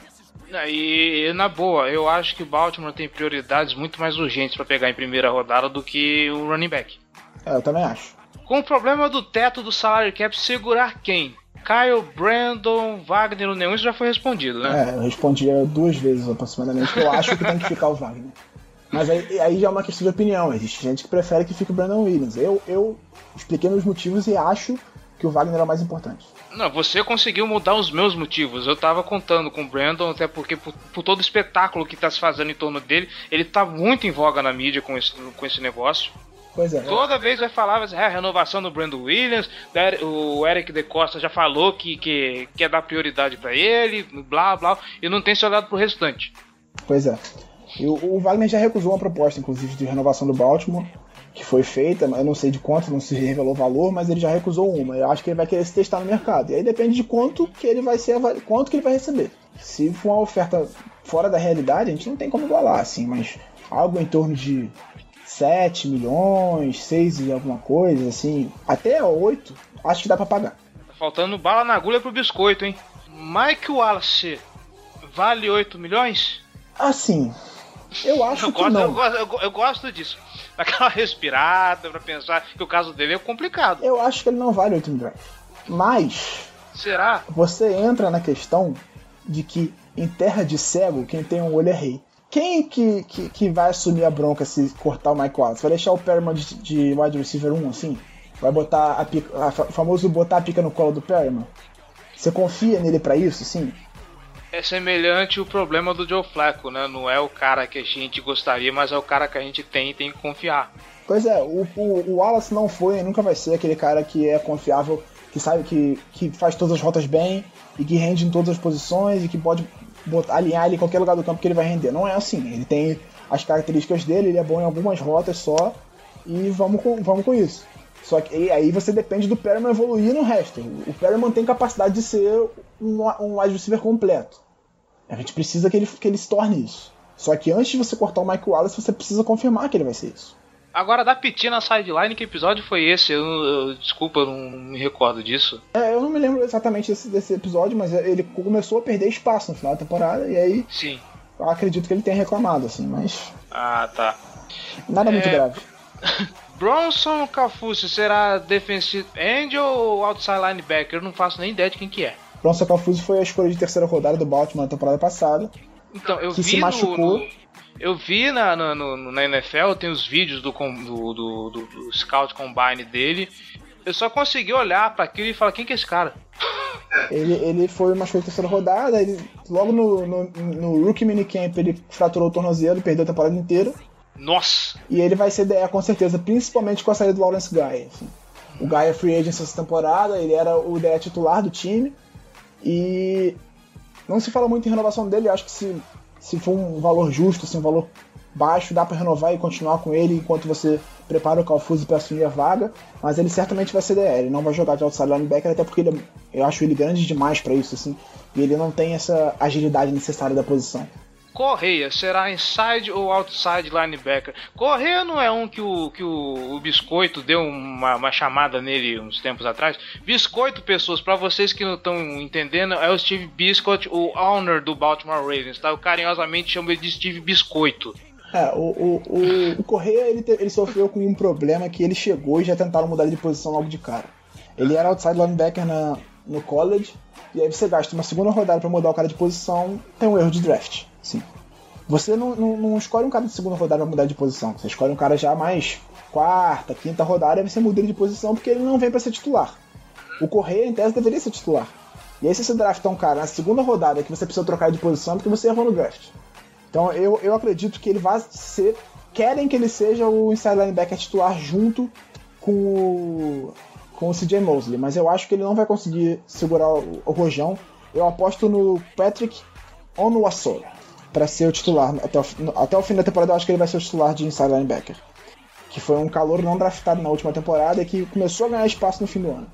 E na boa, eu acho que o Baltimore tem prioridades muito mais urgentes para pegar em primeira rodada do que o running back. É, eu também acho. Com o problema do teto do salary cap, segurar quem? Kyle, Brandon, Wagner, o nenhum, isso já foi respondido, né? É, eu respondi duas vezes aproximadamente eu acho que tem que ficar o Wagner. Mas aí, aí já é uma questão de opinião. Existe gente que prefere que fique o Brandon Williams. Eu, eu expliquei meus motivos e acho que o Wagner é o mais importante. Não, você conseguiu mudar os meus motivos. Eu tava contando com o Brandon, até porque por, por todo o espetáculo que tá se fazendo em torno dele, ele tá muito em voga na mídia com esse, com esse negócio. Pois é. Toda vez vai falar, dizer, é, renovação do Brandon Williams, o Eric De Costa já falou que, que quer dar prioridade pra ele, blá blá, e não tem se olhado pro restante. Pois é. E o, o Wagner já recusou uma proposta, inclusive, de renovação do Baltimore, que foi feita, eu não sei de quanto, não se revelou o valor, mas ele já recusou uma. Eu acho que ele vai querer se testar no mercado. E aí depende de quanto que ele vai ser quanto que ele vai receber. Se for uma oferta fora da realidade, a gente não tem como igualar, assim, mas algo em torno de 7 milhões, 6 e alguma coisa, assim, até 8, acho que dá pra pagar. Tá faltando bala na agulha pro biscoito, hein? Mike Wallace vale 8 milhões? Assim, eu acho Eu que gosto, eu, não. gosto, eu eu gosto disso. Daquela respirada pra pensar que o caso dele é complicado. Eu acho que ele não vale 8 milhões. Mas Será? você entra na questão de que em terra de cego, quem tem um olho é rei. Quem que, que, que vai assumir a bronca se cortar o Mike Wallace? Vai deixar o Perryman de, de wide receiver 1 assim? Vai botar a pica, a fa- famoso botar a pica no colo do Perryman? Você confia nele pra isso, sim? É semelhante o problema do Joe Flacco, né? Não é o cara que a gente gostaria, mas é o cara que a gente tem e tem que confiar. Pois é, o, o, o Wallace não foi nunca vai ser aquele cara que é confiável, que sabe que, que faz todas as rotas bem e que rende em todas as posições e que pode botar, alinhar ele em qualquer lugar do campo que ele vai render. Não é assim. Ele tem as características dele, ele é bom em algumas rotas só e vamos com, vamos com isso. Só que e aí você depende do Perryman evoluir no resto. O Perryman tem capacidade de ser um, um wide receiver completo. A gente precisa que ele, que ele se torne isso. Só que antes de você cortar o Mike Wallace, você precisa confirmar que ele vai ser isso. Agora, da Piti na sideline, que episódio foi esse? Eu, eu- desculpa, eu não me recordo disso. É, eu não me lembro exatamente desse, desse episódio, mas ele começou a perder espaço no final da temporada, e aí Sim. eu acredito que ele tenha reclamado, assim, mas Ah, tá. nada muito É. grave. Bronson Cafucci será defensive end ou outside linebacker? Eu não faço nem ideia de quem que é. Bronson Calfuso foi a escolha de terceira rodada do Baltimore na temporada passada. Então, eu Que vi se machucou. no- eu vi na, na, no- na NFL, tem os vídeos do, do, do, do- Scout Combine dele. Eu só consegui olhar pra aquilo e falar, quem que é esse cara? Ele, ele foi uma escolha de terceira rodada, ele, logo no, no, no Rookie Minicamp ele fraturou o tornozelo, perdeu a temporada inteira. Nossa! E ele vai ser DE com certeza, principalmente com a saída do Lawrence Guy. O Guy é free agent essa temporada, ele era o DE titular do time. E não se fala muito em renovação dele, acho que se, se for um valor justo, assim, um valor baixo, dá pra renovar e continuar com ele enquanto você prepara o Calfuse pra assumir a vaga. Mas ele certamente vai ser ele não vai jogar de outside linebacker, até porque ele, é- eu acho ele grande demais pra isso, assim. E ele não tem essa agilidade necessária da posição. Correia, será inside ou outside linebacker? Correia não é um que o, que o, o Biscoito deu uma, uma chamada nele uns tempos atrás? Biscoito, pessoas, pra vocês que não estão entendendo, é o Steve Biscoit, o owner do Baltimore Ravens, tá? Eu carinhosamente chamo ele de Steve Biscoito. É, o, o, o, o Correia ele, ele sofreu com um problema que ele chegou e já tentaram mudar de posição logo de cara. Ele era outside linebacker na, no college, e aí você gasta uma segunda rodada pra mudar o cara de posição, tem um erro de draft. Sim. Você não, não, não escolhe um cara de segunda rodada pra mudar de posição, você escolhe um cara já mais quarta, quinta rodada, você muda ele de posição porque ele não vem pra ser titular. O Correia, em tese, deveria ser titular. E aí, se você draftar um cara na segunda rodada que você precisa trocar de posição, é porque você errou no draft. Então eu, eu acredito que ele vai ser. Querem que ele seja o inside linebacker titular junto com o, com o CJ Mosley, mas eu acho que ele não vai conseguir segurar o, o rojão. Eu aposto no Patrick Onuasola para ser o titular. Até o, até o fim da temporada eu acho que ele vai ser o titular de inside linebacker. Que foi um calor não draftado na última temporada e que começou a ganhar espaço no fim do ano.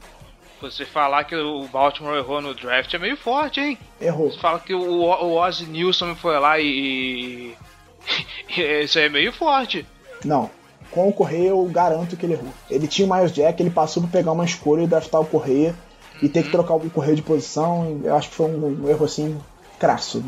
Você falar que o Baltimore errou no draft é meio forte, hein? Errou. Você fala que o, o Ozzy Nilsson foi lá e. Isso aí é meio forte. Não. Com o Correia eu garanto que ele errou. Ele tinha o Miles Jack, ele passou pra pegar uma escolha e draftar o Correia e ter que trocar o Correia de posição. Eu acho que foi um, um erro assim crasso.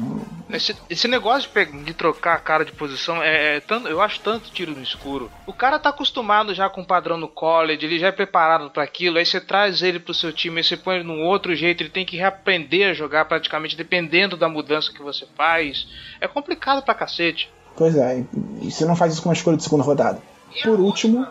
Esse, esse negócio de, de trocar a cara de posição é, é tanto, eu acho tanto tiro no escuro. O cara tá acostumado já com o padrão no college, ele já é preparado para aquilo, aí você traz ele pro seu time, aí você põe ele num outro jeito, ele tem que reaprender a jogar praticamente dependendo da mudança que você faz. É complicado pra cacete. Pois é, e você não faz isso com uma escolha de segunda rodada. Por último,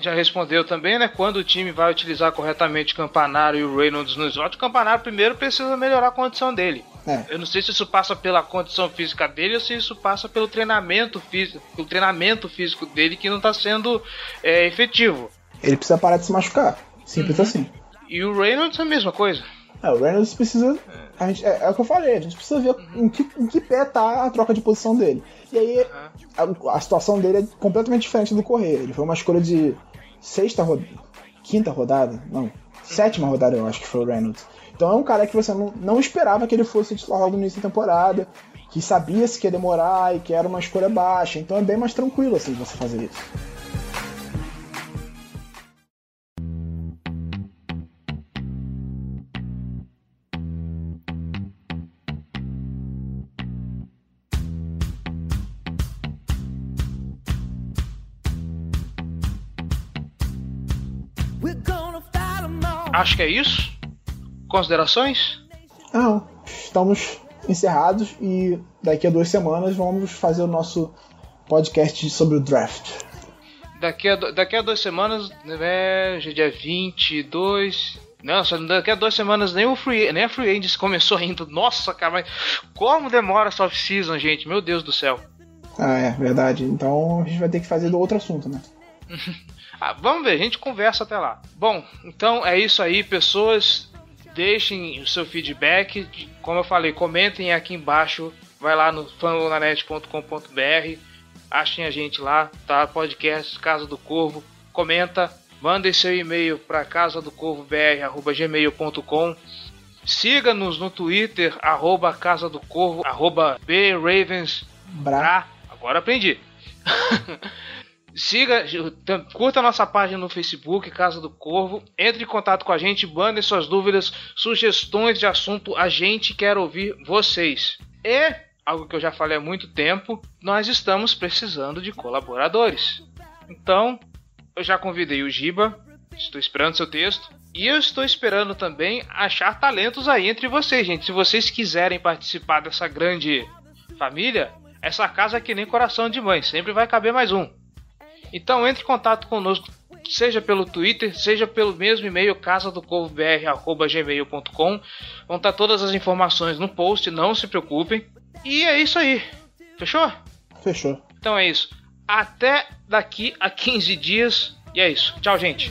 Já respondeu também, né? Quando o time vai utilizar corretamente o Campanário e o Reynolds no slot, o Campanário primeiro precisa melhorar a condição dele. É, Eu não sei se isso passa pela condição física dele ou se isso passa pelo treinamento físico, pelo treinamento físico dele que não está sendo é, efetivo. ele precisa parar de se machucar. Simples assim. E o Reynolds é a mesma coisa. É, o Reynolds precisa. A gente, é, é o que eu falei, a gente precisa ver em que, em que pé tá a troca de posição dele. E aí a, a situação dele é completamente diferente do Correia. Ele foi uma escolha de sexta rodada. Quinta rodada? Não. Sétima rodada, eu acho que foi o Reynolds. Então é um cara que você não, não esperava que ele fosse titular logo no início da temporada, que sabia se que ia demorar e que era uma escolha baixa. Então é bem mais tranquilo assim você fazer isso. Acho que é isso. Considerações? Não, estamos encerrados e daqui a duas semanas vamos fazer o nosso podcast sobre o draft. Daqui a, daqui a duas semanas, né, é dia 22. Não, só daqui a duas semanas nem, o free, nem a Free Agents começou ainda. Nossa, cara, mas como demora essa off-season, gente? Meu Deus do céu. Ah, é verdade. Então a gente vai ter que fazer do outro assunto, né? Ah, vamos ver, a gente conversa até lá. Bom, então é isso aí, pessoas. Deixem o seu feedback. Como eu falei, comentem aqui embaixo. Vai lá no fanonanet.com.br. Achem a gente lá, tá? Podcast Casa do Corvo. Comenta. Mandem seu e-mail para casa do corvo gmail.com. Siga-nos no Twitter, arroba Casa do Corvo, arroba BRavens Bra. agora aprendi. Siga, curta nossa página no Facebook, Casa do Corvo. Entre em contato com a gente, mandem suas dúvidas, sugestões de assunto. A gente quer ouvir vocês. E, algo que eu já falei há muito tempo, nós estamos precisando de colaboradores. Então, eu já convidei o Giba, estou esperando seu texto. E eu estou esperando também achar talentos aí entre vocês, gente. Se vocês quiserem participar dessa grande família, essa casa é que nem coração de mãe, sempre vai caber mais um. Então entre em contato conosco, seja pelo Twitter, seja pelo mesmo e-mail casadocovobr@gmail.com. Vão estar todas as informações no post, não se preocupem. E é isso aí. Fechou? Fechou. Então é isso. Até daqui a 15 dias. E é isso. Tchau, gente.